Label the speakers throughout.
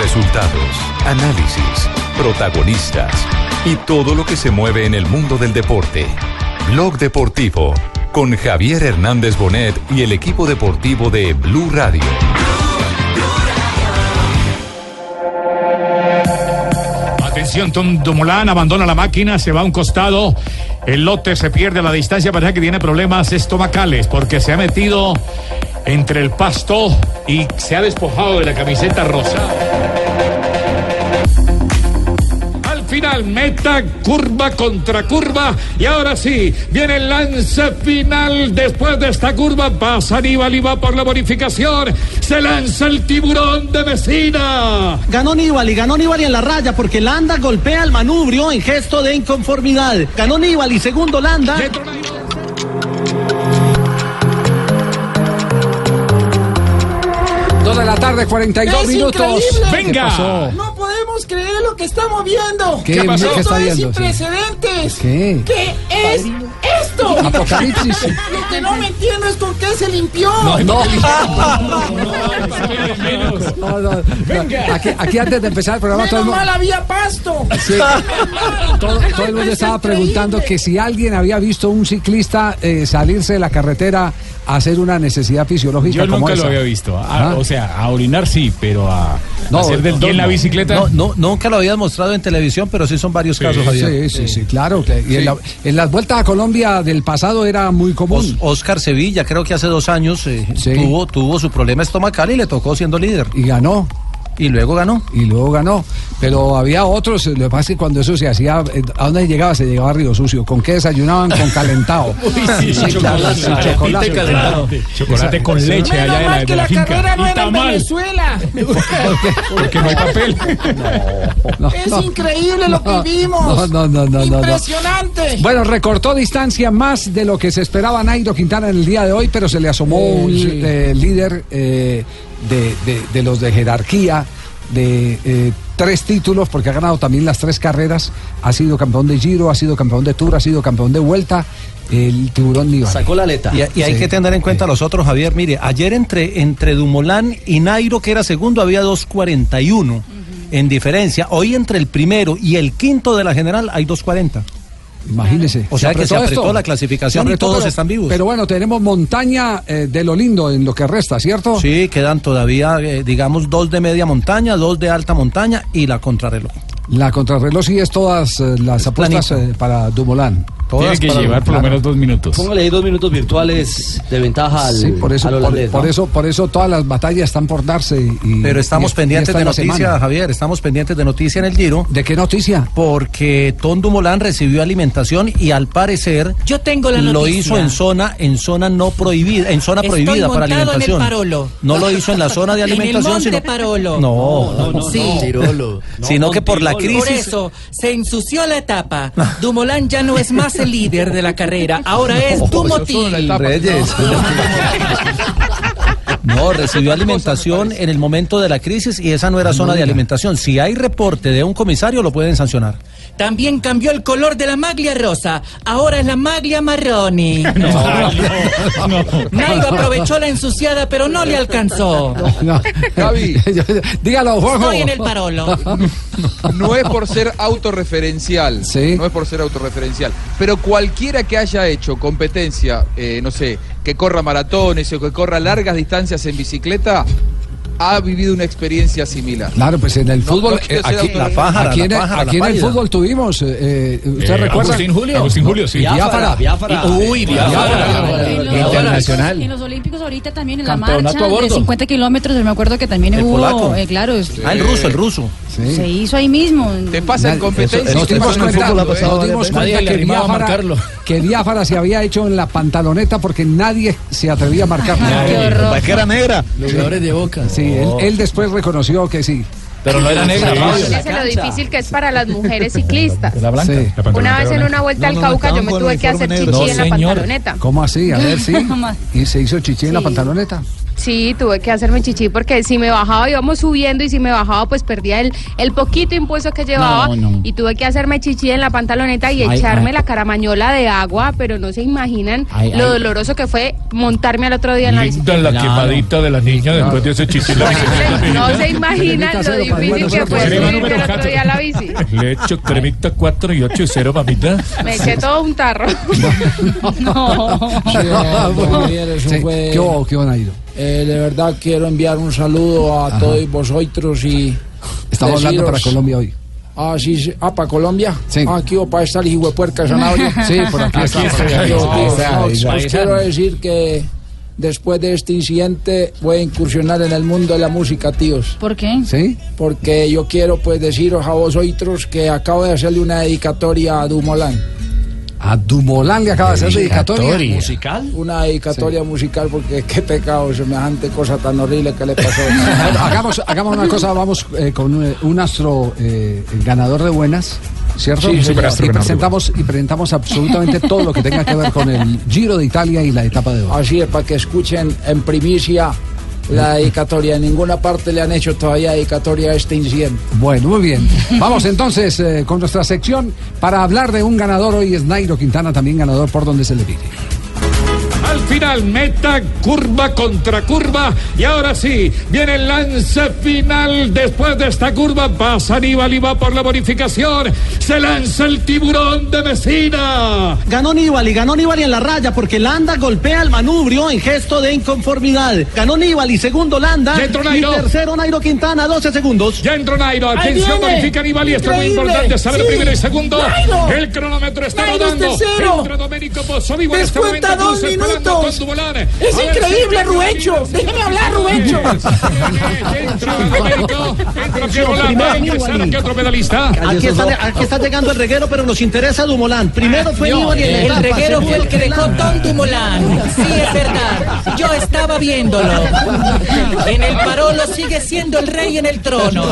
Speaker 1: Resultados, análisis, protagonistas y todo lo que se mueve en el mundo del deporte. Blog Deportivo con Javier Hernández Bonet y el equipo deportivo de Blue Radio.
Speaker 2: Atención, Tom Dumoulin abandona la máquina, se va a un costado. El lote se pierde a la distancia, parece que tiene problemas estomacales porque se ha metido entre el pasto y se ha despojado de la camiseta rosa. Final, meta, curva contra curva. Y ahora sí, viene el lance final. Después de esta curva, pasa Aníbal y va por la bonificación. Se lanza el tiburón de Mesina.
Speaker 3: Ganó Nibali, ganó Nibali en la raya porque Landa golpea el manubrio en gesto de inconformidad. Ganó Nibali, segundo Landa.
Speaker 4: Dos de la tarde, 42
Speaker 5: Es
Speaker 4: minutos.
Speaker 5: increíble.
Speaker 2: Venga.
Speaker 5: Podemos creer lo que estamos viendo.
Speaker 4: ¿Qué- ¿Qué pasó? qué
Speaker 5: Esto
Speaker 4: está
Speaker 5: es sin precedentes.
Speaker 4: ¿Qué?
Speaker 5: ¿Qué es esto?
Speaker 4: Apocalipsis.
Speaker 5: Lo que no me entiendo es con qué se limpió.
Speaker 4: No, no. No, no, no. Aquí, aquí antes de empezar el programa, todo el,
Speaker 5: Menos
Speaker 4: mu-
Speaker 5: mal había pasto.
Speaker 4: sí, todo, todo el mundo estaba preguntando que si alguien había visto un ciclista eh, salirse de la carretera a hacer una necesidad fisiológica
Speaker 2: Yo
Speaker 4: como
Speaker 2: nunca
Speaker 4: esa.
Speaker 2: lo había visto. A-
Speaker 4: Ah.
Speaker 2: O sea, a orinar sí, pero a
Speaker 4: No,
Speaker 2: hacer del en la bicicleta.
Speaker 6: No, no, nunca lo habías mostrado en televisión, pero sí son varios casos, Javier.
Speaker 4: Sí, sí, sí, claro. que- y en, la- en las vueltas a Colombia del pasado era muy común.
Speaker 6: Os- Oscar Sevilla, creo que hace dos años eh,
Speaker 4: Sí.
Speaker 6: tuvo, tuvo su problema estomacal y le tocó siendo líder.
Speaker 4: y ganó.
Speaker 6: Y luego ganó.
Speaker 4: y luego ganó. Pero había otros, lo que pasa es que cuando eso se hacía, eh, ¿a dónde llegaba? Se llegaba a Río Sucio. ¿Con qué desayunaban? Con calentado.
Speaker 2: sí,
Speaker 4: claro, sí, chocolate.
Speaker 2: Chocolate con leche
Speaker 5: Menos
Speaker 2: allá de la, de
Speaker 5: que
Speaker 2: la
Speaker 5: la,
Speaker 2: finca.
Speaker 5: carrera no
Speaker 2: Y
Speaker 5: era en Venezuela.
Speaker 2: porque no hay papel.
Speaker 4: No,
Speaker 5: Es
Speaker 4: no.
Speaker 5: increíble lo que vimos.
Speaker 4: no, no, no, no, no.
Speaker 5: Impresionante.
Speaker 4: Bueno, recortó distancia más de lo que se esperaba Nairo Quintana en el día de hoy, pero se le asomó un eh, líder eh, de, de- de los de jerarquía, de eh, tres títulos, porque ha ganado también las tres carreras, ha sido campeón de Giro, ha sido campeón de Tour, ha sido campeón de Vuelta, el tiburón Nibali.
Speaker 3: Sacó la aleta.
Speaker 6: Y, y hay
Speaker 4: Sí.
Speaker 6: que tener en cuenta a los otros, Javier. Mire, ayer entre, entre Dumolán y Nairo, que era segundo, había 2.41 en diferencia. Hoy entre el primero y el quinto de la general hay 2.40.
Speaker 4: Imagínese.
Speaker 6: O sea que se apretó
Speaker 4: esto.
Speaker 6: la clasificación
Speaker 4: Se
Speaker 6: y todos
Speaker 4: pero-
Speaker 6: están vivos.
Speaker 4: Pero bueno, tenemos montaña eh, de lo lindo en lo que resta, ¿cierto?
Speaker 6: Sí, quedan todavía, eh, digamos, dos de media montaña, dos de alta montaña y la contrarreloj.
Speaker 4: La contrarreloj sí es todas eh, las apuestas para Dumolán.
Speaker 2: Tiene
Speaker 6: Todas
Speaker 2: que
Speaker 6: para-
Speaker 2: llevar por lo menos dos minutos.
Speaker 7: Póngale ahí dos minutos virtuales de ventaja al,
Speaker 4: Sí, por eso,
Speaker 7: al holandés,
Speaker 4: por
Speaker 7: ¿no?
Speaker 4: eso, por eso todas las batallas están por darse. Y,
Speaker 6: Pero estamos
Speaker 4: y-
Speaker 6: pendientes de noticia,
Speaker 4: semana.
Speaker 6: Javier, estamos pendientes de noticia en el Giro.
Speaker 4: ¿De qué noticia?
Speaker 6: Porque Tom Dumoulin recibió alimentación y al parecer
Speaker 8: Yo tengo la
Speaker 6: lo
Speaker 8: noticia.
Speaker 6: hizo en zona en zona no prohibida, en zona
Speaker 8: Estoy
Speaker 6: prohibida para
Speaker 8: montado en el
Speaker 6: alimentación.
Speaker 8: Parolo.
Speaker 6: No lo hizo en la zona de
Speaker 8: En el
Speaker 6: alimentación,
Speaker 8: monte
Speaker 6: sino
Speaker 8: Parolo.
Speaker 6: No, no, no,
Speaker 8: sí.
Speaker 7: Tirolo.
Speaker 6: sino que por la
Speaker 7: Montirolo.
Speaker 8: Por
Speaker 6: crisis
Speaker 8: eso se ensució la etapa. Dumoulin ya no es más el líder de la carrera, ahora es Dumotil.
Speaker 6: Reyes. No, recibió alimentación en el momento de la crisis y esa no era zona de alimentación. Si hay reporte de un comisario, lo pueden sancionar.
Speaker 8: También cambió el color de la maglia rosa. Ahora es la maglia marroni. Nairo aprovechó la ensuciada, pero no le alcanzó.
Speaker 4: No. Dígalo, Juanjo.
Speaker 8: Estoy en el Parolo.
Speaker 9: No es por ser autorreferencial.
Speaker 4: Sí.
Speaker 9: No es por ser autorreferencial. Pero cualquiera que haya hecho competencia, eh, no sé, que corra maratones o que corra largas distancias en bicicleta, ha vivido una experiencia similar.
Speaker 4: Claro, pues en el fútbol,
Speaker 9: no
Speaker 4: eh, aquí,
Speaker 9: autor-
Speaker 6: La pájara,
Speaker 4: aquí en,
Speaker 6: la
Speaker 4: el-
Speaker 6: pájara,
Speaker 4: aquí
Speaker 6: la
Speaker 4: en el
Speaker 6: pálida.
Speaker 4: fútbol tuvimos, eh, eh, ¿usted
Speaker 2: Eh,
Speaker 4: recuerda?
Speaker 2: Agustín Julio. Agustín Julio, sí.
Speaker 4: Biafara.
Speaker 7: Biafara.
Speaker 8: Uy,
Speaker 4: Biafara.
Speaker 10: En los,
Speaker 4: Internacional.
Speaker 10: En los Olímpicos ahorita también en la
Speaker 7: Campeonato
Speaker 10: marcha de 50 kilómetros, yo me acuerdo que también
Speaker 6: El
Speaker 10: hubo,
Speaker 6: polaco.
Speaker 10: eh, claro,
Speaker 6: Ah, el ruso, el ruso.
Speaker 4: Sí.
Speaker 10: se hizo ahí mismo.
Speaker 9: Te pasa en competencia.
Speaker 4: Nos dimos
Speaker 9: el
Speaker 4: cuenta, que Biafara,
Speaker 7: marcarlo.
Speaker 4: que Biafara se había hecho en la pantaloneta porque nadie se atrevía a marcarlo.
Speaker 10: Qué horror.
Speaker 6: que era negra.
Speaker 7: Los jugadores de Boca.
Speaker 4: Sí, él, él después reconoció que sí.
Speaker 7: Pero no era negra.
Speaker 11: Fíjese lo difícil que es para las mujeres ciclistas.
Speaker 2: La blanca.
Speaker 4: Sí.
Speaker 2: La
Speaker 11: Una vez en una vuelta
Speaker 6: No,
Speaker 11: al Cauca yo me tuve que hacer chichi en la pantaloneta.
Speaker 4: ¿Cómo así? A ver, sí.
Speaker 10: ¿Cómo?
Speaker 4: ¿Y se hizo chichi en la pantaloneta?
Speaker 11: Sí, tuve que hacerme chichi porque si me bajaba íbamos subiendo y si me bajaba pues perdía el, el poquito impulso que llevaba
Speaker 12: No, no.
Speaker 11: y tuve que hacerme chichi en la pantaloneta y
Speaker 12: Ay,
Speaker 11: echarme
Speaker 12: ay.
Speaker 11: la caramañola de agua, pero no se imaginan
Speaker 12: Ay,
Speaker 11: lo
Speaker 12: ay.
Speaker 11: doloroso que fue montarme al otro día en la bici.
Speaker 2: Linda la quemadita de la niña después de ese chiste.
Speaker 11: No se imaginan lo difícil que fue subirme el otro día a la bici.
Speaker 2: Le echo cremita 4 y 8 y 0, mamita.
Speaker 11: Me eché todo un tarro. no.
Speaker 5: Eso
Speaker 4: Sí,
Speaker 5: fue-
Speaker 4: ¿Qué hubo, qué hubo, Nairo?
Speaker 5: Eh, de verdad quiero enviar un saludo a todos vosotros y.
Speaker 4: Estamos hablando para
Speaker 5: deciros-
Speaker 4: Colombia hoy.
Speaker 5: Ah, sí, sí. Ah, para Colombia.
Speaker 4: Sí.
Speaker 5: Ah, aquí para estar el hijuepuerca de Sanabria.
Speaker 4: Sí, por aquí por aquí está.
Speaker 5: No,
Speaker 4: está,
Speaker 5: os
Speaker 4: está.
Speaker 5: quiero decir que después de este incidente voy a incursionar en el mundo de la música, tíos.
Speaker 10: ¿Por qué?
Speaker 4: ¿Sí?
Speaker 5: Porque yo quiero pues deciros a vosotros que acabo de hacerle una dedicatoria a Dumoulin.
Speaker 4: A Dumolán le acaba de hacer dedicatoria.
Speaker 6: ¿Musical?
Speaker 5: Una dedicatoria musical porque qué pecado, semejante cosa tan horrible que le pasó.
Speaker 4: Bueno, hagamos, hagamos una cosa, vamos eh, con eh, un astro eh, ganador de buenas. ¿Cierto?
Speaker 2: Sí,
Speaker 4: y presentamos, y presentamos absolutamente todo lo que tenga que ver con el Giro de Italia y la etapa de hoy.
Speaker 5: Así es, para que escuchen en primicia la dedicatoria. En ninguna parte le han hecho todavía dedicatoria a este incidente.
Speaker 4: Bueno, muy bien. Vamos entonces eh, con nuestra sección para hablar de un ganador. Hoy es Nairo Quintana, también ganador por donde se le pide.
Speaker 2: Al final, meta, curva contra curva. Y ahora sí, viene el lance final. Después de esta curva, pasa Aníbal y va por la bonificación. Se lanza el tiburón de Mesina.
Speaker 3: Ganó Nibali, ganó Nibali en la raya porque Landa golpea al manubrio en gesto de inconformidad. Ganó Nibali, segundo Landa.
Speaker 2: Ya entró
Speaker 3: y
Speaker 2: Nairo.
Speaker 3: tercero Nairo Quintana, 12 segundos.
Speaker 2: Ya entró Nairo. Atención, bonifica Aníbal y esto es muy importante saber
Speaker 5: Sí.
Speaker 2: primero y segundo.
Speaker 5: Nairo.
Speaker 2: El cronómetro está
Speaker 5: Nairo es
Speaker 2: rodando.
Speaker 5: tercero.
Speaker 2: Entra Domenico Pozzo vivo en este momento.
Speaker 5: dos
Speaker 2: esperando
Speaker 5: minutos. Es
Speaker 2: A
Speaker 5: increíble.
Speaker 2: Aníbal.
Speaker 5: Déjeme hablar,
Speaker 3: Nibali.
Speaker 2: aquí
Speaker 3: está, aquí está llegando el reguero, pero nos interesa Dumolán. Primero fue Nibali
Speaker 8: El
Speaker 3: etapa,
Speaker 8: reguero fue el que dejó Tom Dumoulin. Sí, es verdad. Yo estaba viéndolo. En el Parolo sigue siendo el rey en el trono.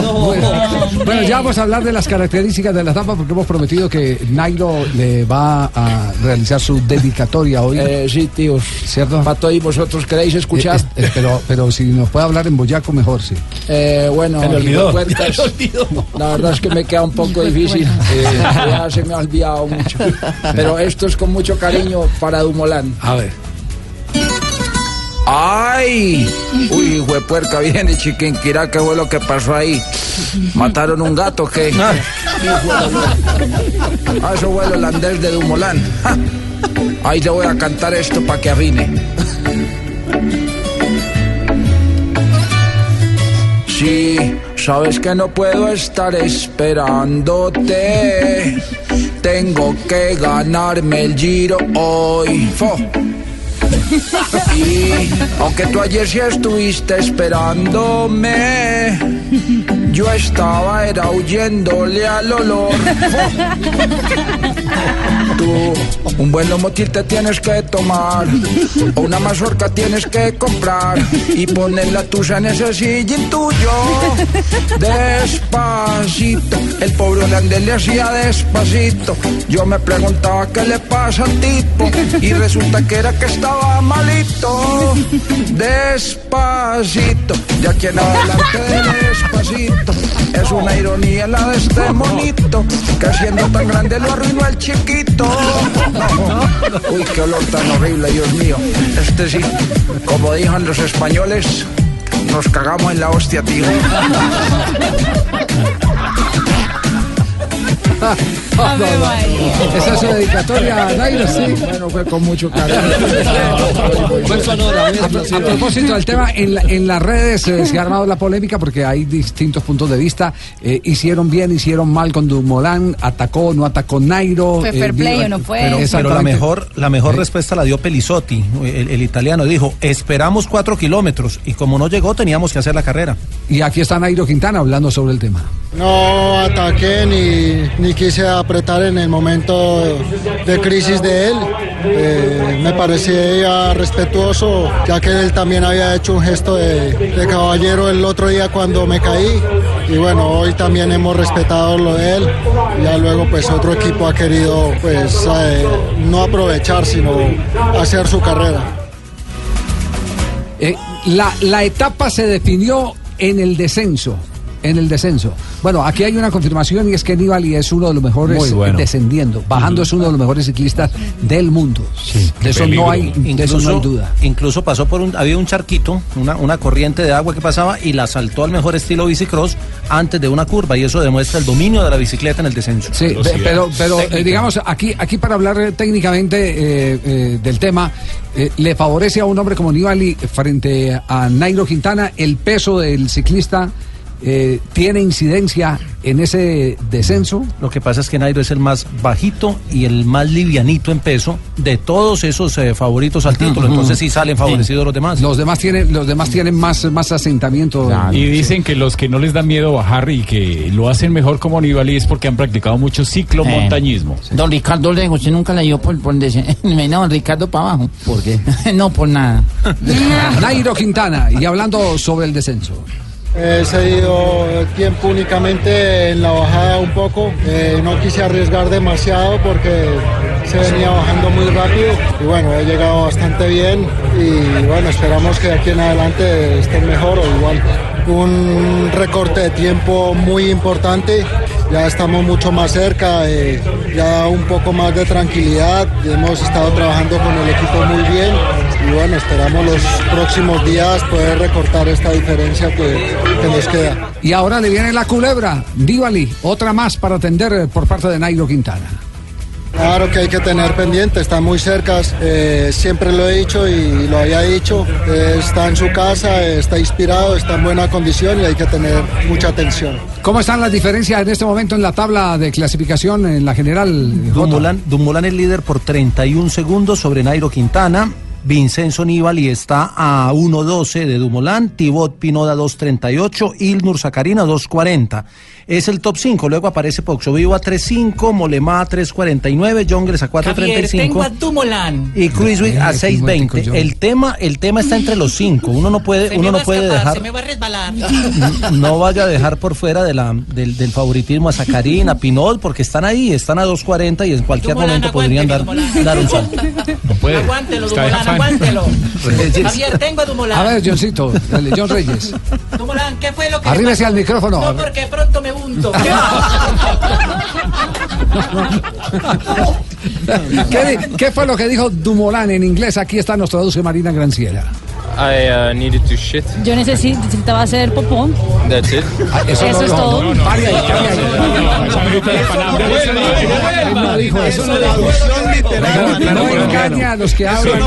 Speaker 4: Bueno, ya vamos a hablar de las características de la etapa porque hemos prometido que Nairo le va a realizar su dedicatoria hoy.
Speaker 5: Eh, sí,
Speaker 4: ¿Cierto?
Speaker 5: Para todos vosotros queréis escuchar.
Speaker 4: Eh, eh, pero, pero si nos puede hablar en boyaco, mejor, sí.
Speaker 5: Eh, bueno,
Speaker 6: le olvidó.
Speaker 5: la verdad es que me queda un poco difícil. Eh, ya se me ha olvidado mucho. Pero esto es con mucho cariño para Dumolán.
Speaker 4: A ver.
Speaker 5: ¡Ay! Uy, huepuerca, viene Chiquinquirá, ¿qué fue lo que pasó ahí? ¿Mataron un gato qué? Ah, eso fue el holandés de Dumolán. Ja. Ahí le voy a cantar esto para que arruine. Sí, sabes que no puedo estar esperándote. Tengo que ganarme el giro hoy. Fo. Y aunque tú ayer sí estuviste esperándome, yo estaba era huyéndole al olor. Tú, un buen lomotil te tienes que tomar, o una mazorca tienes que comprar y poner la tuya en ese sillín tuyo. Despacito, el pobre holandés le hacía despacito. Yo me preguntaba qué le pasa al tipo y resulta que era que estaba malito. Despacito, de aquí en adelante despacito. Es una ironía la de este monito, que siendo tan grande lo arruinó el chiquito. Uy, qué olor tan horrible, Dios mío. Este sí, como dijan los españoles, nos cagamos en la hostia, tío.
Speaker 4: No, no, no. Esa es su dedicatoria, Nairo, sí.
Speaker 5: Bueno, fue con mucho cariño.
Speaker 4: A, a propósito del tema, en, la- en las redes eh, se ha armado la polémica porque hay distintos puntos de vista. Eh, hicieron bien, hicieron mal con Dumoulin, atacó, no atacó Nairo.
Speaker 10: Fue fair
Speaker 4: eh,
Speaker 10: play o no fue.
Speaker 6: Pero, pero la mejor, la mejor respuesta la dio Pelizotti, el, el italiano. Dijo, esperamos cuatro kilómetros y como no llegó teníamos que hacer la carrera.
Speaker 4: Y aquí está Nairo Quintana hablando sobre el tema.
Speaker 13: No ataqué ni, ni quise apretar en el momento de crisis de él. Eh, me parecía respetuoso, ya que él también había hecho un gesto de, de caballero el otro día cuando me caí. Y bueno, hoy también hemos respetado lo de él. Ya luego pues otro equipo ha querido pues eh, no aprovechar, sino hacer su carrera.
Speaker 4: Eh, La, la etapa se definió en el descenso. En el descenso. Bueno, aquí hay una confirmación y es que Nibali es uno de los mejores
Speaker 6: bueno.
Speaker 4: descendiendo. Bajando es uno de los mejores ciclistas del mundo. de eso no hay, de eso no hay duda.
Speaker 6: Incluso pasó por un, había un charquito, una, una corriente de agua que pasaba y la saltó al mejor estilo bicicross antes de una curva y eso demuestra el dominio de la bicicleta en el descenso.
Speaker 4: Sí, pe- pero, pero eh, digamos, aquí, aquí para hablar eh, técnicamente eh, eh, del tema, eh, le favorece a un hombre como Nibali frente a Nairo Quintana el peso del ciclista. Eh, ¿Tiene incidencia en ese descenso?
Speaker 6: Lo que pasa es que Nairo es el más bajito y el más livianito en peso de todos esos eh, favoritos al título. Entonces sí salen favorecidos los demás.
Speaker 4: Los demás tienen, los demás tienen más, más asentamiento.
Speaker 12: Y dicen que los que no les da miedo bajar y que lo hacen mejor como Nibali es porque han practicado mucho ciclomontañismo.
Speaker 14: Don Ricardo Lego, usted nunca la dio por, por No, don Ricardo para abajo. ¿Por qué? no, por nada.
Speaker 4: Nairo Quintana, y hablando sobre el descenso.
Speaker 13: He cedido tiempo únicamente en la bajada un poco. Eh, no quise arriesgar demasiado porque se venía bajando muy rápido. Y bueno, he llegado bastante bien y bueno, esperamos que de aquí en adelante estén mejor o igual. Un recorte de tiempo muy importante. Ya estamos mucho más cerca, eh, ya un poco más de tranquilidad. Hemos estado trabajando con el equipo muy bien y bueno, esperamos los próximos días poder recortar esta diferencia que, nos queda.
Speaker 4: Y ahora le viene la culebra, Nibali, otra más para atender eh, por parte de Nairo Quintana.
Speaker 13: Claro que hay que tener pendiente, están muy cerca, eh, siempre lo he dicho y lo había dicho, eh, está en su casa, eh, está inspirado, está en buena condición y hay que tener mucha atención.
Speaker 4: ¿Cómo están las diferencias en este momento en la tabla de clasificación en la general?
Speaker 6: Dumoulin, Dumoulin es líder por 31 segundos sobre Nairo Quintana. Vincenzo Nibali está a 1.12 de Dumoulin, Thibaut Pinoda 2.38, Ilnur Sacarina 2.40. Es el top 5, luego aparece Poxo Vivo a 3.5, Molema a 3.49, Jongles a
Speaker 8: Javier, tengo a
Speaker 6: 4.35
Speaker 8: Dumoulin.
Speaker 6: y Cruisewick a
Speaker 8: Ay, qué momentico,
Speaker 6: 6.20.
Speaker 8: yo.
Speaker 6: El tema, el tema está entre los cinco. Uno no puede,
Speaker 8: Se
Speaker 6: uno no puede
Speaker 8: escapar,
Speaker 6: dejar
Speaker 8: se me va a resbalar.
Speaker 6: no vaya a dejar por fuera de la, del, del favoritismo a Sacarina, a Pinot, porque están ahí, están a 2.40 y en cualquier
Speaker 8: Dumoulin,
Speaker 6: momento podrían dar, dar un salto.
Speaker 12: puede.
Speaker 8: Aguántelo,
Speaker 12: afán.
Speaker 8: aguántelo.
Speaker 4: Reyes.
Speaker 8: Javier, tengo a Dumoulin.
Speaker 4: A ver, Johncito, dale, John Reyes.
Speaker 8: Dumoulin, ¿qué fue lo que
Speaker 4: Arríbese
Speaker 8: pasó?
Speaker 4: al micrófono.
Speaker 8: No, porque pronto me unto.
Speaker 4: ¿Qué, qué fue lo que dijo Dumoulin en inglés? Aquí está, nos traduce Marina Granciera.
Speaker 15: I uh, needed to shit.
Speaker 10: Yo necesi- necesitaba hacer popó.
Speaker 15: That's it.
Speaker 10: Eso es todo.
Speaker 4: No dijo eso. No, no engaña a los que hablan.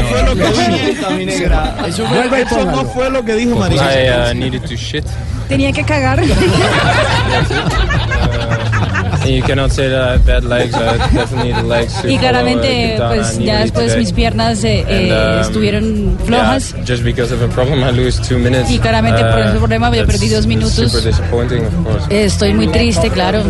Speaker 4: Vuelva y póngalo.
Speaker 16: fue lo que dijo
Speaker 15: I uh, to shit.
Speaker 10: Tenía que cagar.
Speaker 15: I. I
Speaker 10: Y
Speaker 15: uh,
Speaker 10: claramente, pues
Speaker 15: and
Speaker 10: ya después mis piernas eh, estuvieron flojas.
Speaker 15: Yeah, just because of a problem, I lose two minutes.
Speaker 10: Y claramente por ese problema yo perdí dos minutos.
Speaker 15: Super disappointing, of course.
Speaker 10: Estoy muy triste, claro.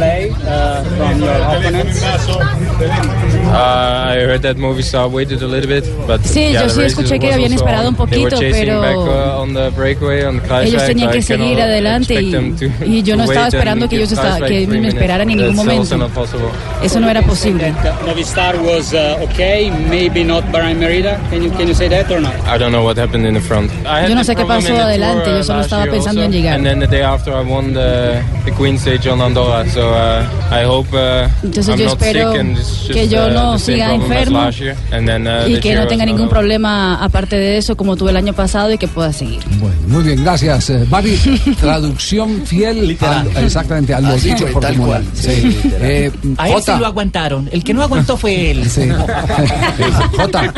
Speaker 15: Uh, I heard that Movistar waited a little bit, but
Speaker 10: Sí,
Speaker 15: yeah,
Speaker 10: yo sí escuché que habían esperado un poquito, pero
Speaker 15: back, uh, on the breakaway, on the
Speaker 10: ellos tenían que seguir adelante y, y yo no estaba
Speaker 15: and
Speaker 10: esperando que ellos esta-
Speaker 15: Kruiswijk
Speaker 10: que me esperaran en ningún
Speaker 15: Also
Speaker 10: momento.
Speaker 15: not possible.
Speaker 10: Eso no era posible.
Speaker 17: Movistar was uh, okay, maybe not Bahrain Merida. Can you can you say that or not?
Speaker 15: I don't know what happened in the front.
Speaker 10: Yo no sé qué pasó
Speaker 15: in the
Speaker 10: adelante, yo solo estaba pensando
Speaker 15: also.
Speaker 10: en llegar.
Speaker 15: And then the day after I won the, the Queen Stage on Andorra, so uh, I hope uh,
Speaker 10: Entonces
Speaker 15: I'm
Speaker 10: yo
Speaker 15: not
Speaker 10: espero
Speaker 15: sick and it's just
Speaker 10: que yo
Speaker 15: uh,
Speaker 10: no
Speaker 15: the
Speaker 10: siga enfermo
Speaker 15: last year. And then, uh,
Speaker 10: y que no tenga ningún problema aparte de eso como tuve el año pasado y que pueda seguir.
Speaker 4: Bueno, muy bien, gracias. Eh, Mari, traducción fiel al- exactamente a lo dicho por
Speaker 8: tal cual.
Speaker 4: Sí. Eh,
Speaker 8: A él sí lo aguantaron. El que no aguantó fue él.
Speaker 4: Sí. Jota,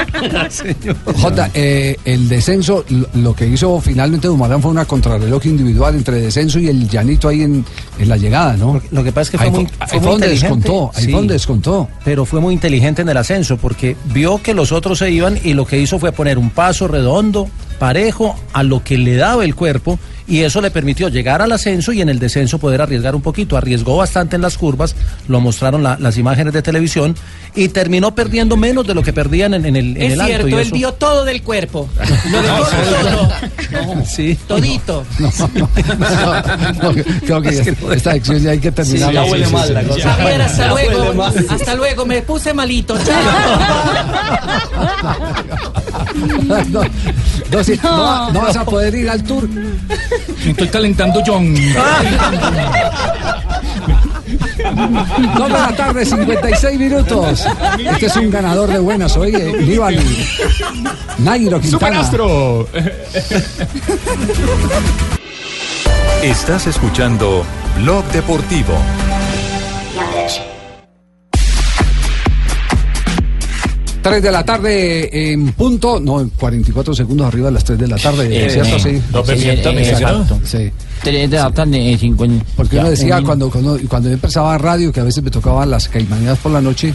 Speaker 4: Jota, eh, el descenso, lo, que hizo finalmente Dumoulin fue una contrarreloj individual entre descenso y el llanito ahí en, en la llegada, ¿no?
Speaker 6: Lo que pasa es que fue
Speaker 4: ahí
Speaker 6: muy,
Speaker 4: fue,
Speaker 6: fue
Speaker 4: ahí
Speaker 6: muy inteligente.
Speaker 4: descontó, ahí
Speaker 6: Sí.
Speaker 4: fue donde descontó.
Speaker 6: Pero fue muy inteligente en el ascenso porque vio que los otros se iban y lo que hizo fue poner un paso redondo, parejo, a lo que le daba el cuerpo y eso le permitió llegar al ascenso y en el descenso poder arriesgar un poquito. Arriesgó bastante en las curvas, lo mostraron la- las imágenes de televisión y terminó perdiendo menos de lo que perdían en, en el, en
Speaker 8: Es
Speaker 6: el alto.
Speaker 8: cierto, él dio todo del cuerpo. Lo dejó todo.
Speaker 6: Sí.
Speaker 8: Todito.
Speaker 4: No, creo que esta sección ya hay que terminar.
Speaker 8: Sí, ya huele mal la cosa. Javier, hasta
Speaker 4: Ya
Speaker 8: luego.
Speaker 4: mal.
Speaker 8: Hasta luego, me puse malito.
Speaker 4: no, no, no va- no vas a poder ir al tour.
Speaker 12: Me estoy calentando John.
Speaker 4: Dos de la tarde, 56 minutos. Este es un ganador de buenas, oye, Nibali. Nairo Quintana.
Speaker 1: ¡Superastro! Estás escuchando Blog Deportivo.
Speaker 4: Tres de la tarde en punto, no, en 44 segundos arriba de las 3 de la tarde,
Speaker 14: Eh, eh,
Speaker 4: Sí.
Speaker 14: dos de ciento, me dice,
Speaker 4: Exacto,
Speaker 14: ¿no?
Speaker 4: sí.
Speaker 14: Tres de la tarde, eh, cincuenta.
Speaker 4: Porque uno
Speaker 14: Ya,
Speaker 4: decía
Speaker 14: un-
Speaker 4: cuando, cuando, cuando yo empezaba radio que a veces me tocaban las caimaneadas por la noche.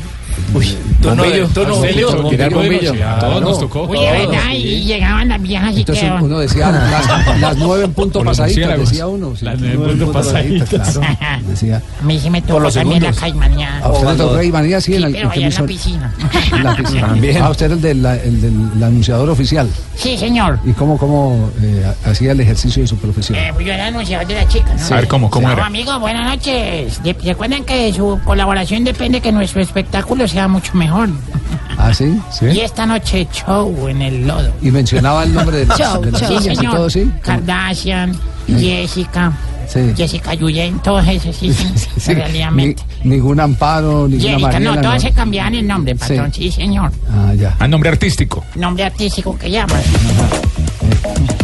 Speaker 4: Uy,
Speaker 12: tono de- tono bombillo, de
Speaker 4: bombillo.
Speaker 12: a todos nos tocó.
Speaker 14: Oye, ¿verdad? Y llegaban las viejas y
Speaker 4: Entonces
Speaker 14: quedaban.
Speaker 4: uno decía las, las nueve en punto pasaditas, decía uno.
Speaker 12: Las nueve en punto pasaditas.
Speaker 4: claro. Decía.
Speaker 14: A mí sí me tocó
Speaker 4: los
Speaker 14: también la
Speaker 4: segundos.
Speaker 14: caimaneada.
Speaker 4: ¿A usted le tocó caimanía? Sí, en la-
Speaker 14: pero
Speaker 4: ¿en qué
Speaker 14: allá en la piscina.
Speaker 4: En la piscina.
Speaker 14: También.
Speaker 4: Ah, usted era el del, la- el del anunciador oficial.
Speaker 14: Sí, señor.
Speaker 4: ¿Y cómo, cómo eh, hacía el ejercicio de su profesión?
Speaker 14: Eh, yo era anunciador de la chica, ¿no?
Speaker 4: Sí. A ver, ¿cómo- cómo era?
Speaker 14: amigo, buenas noches. De- Recuerden que de su colaboración depende que nuestro espectáculo sea mucho mejor.
Speaker 4: ¿Ah, sí?
Speaker 14: Y esta noche show en el lodo.
Speaker 4: Y mencionaba el nombre de las, de las
Speaker 14: Sí,
Speaker 4: sillas y todo, ¿sí?
Speaker 14: Kardashian, Jessica,
Speaker 4: Sí.
Speaker 14: Jessica Yuyen, todos esos, sí, sí,
Speaker 4: Sí,
Speaker 14: realmente.
Speaker 4: ni- ningún amparo, ninguna
Speaker 14: Jessica,
Speaker 4: Mariela.
Speaker 14: no, todas se cambiaban el nombre, patrón, sí, señor.
Speaker 4: Ah, ya.
Speaker 12: A nombre artístico.
Speaker 14: Nombre artístico que llaman.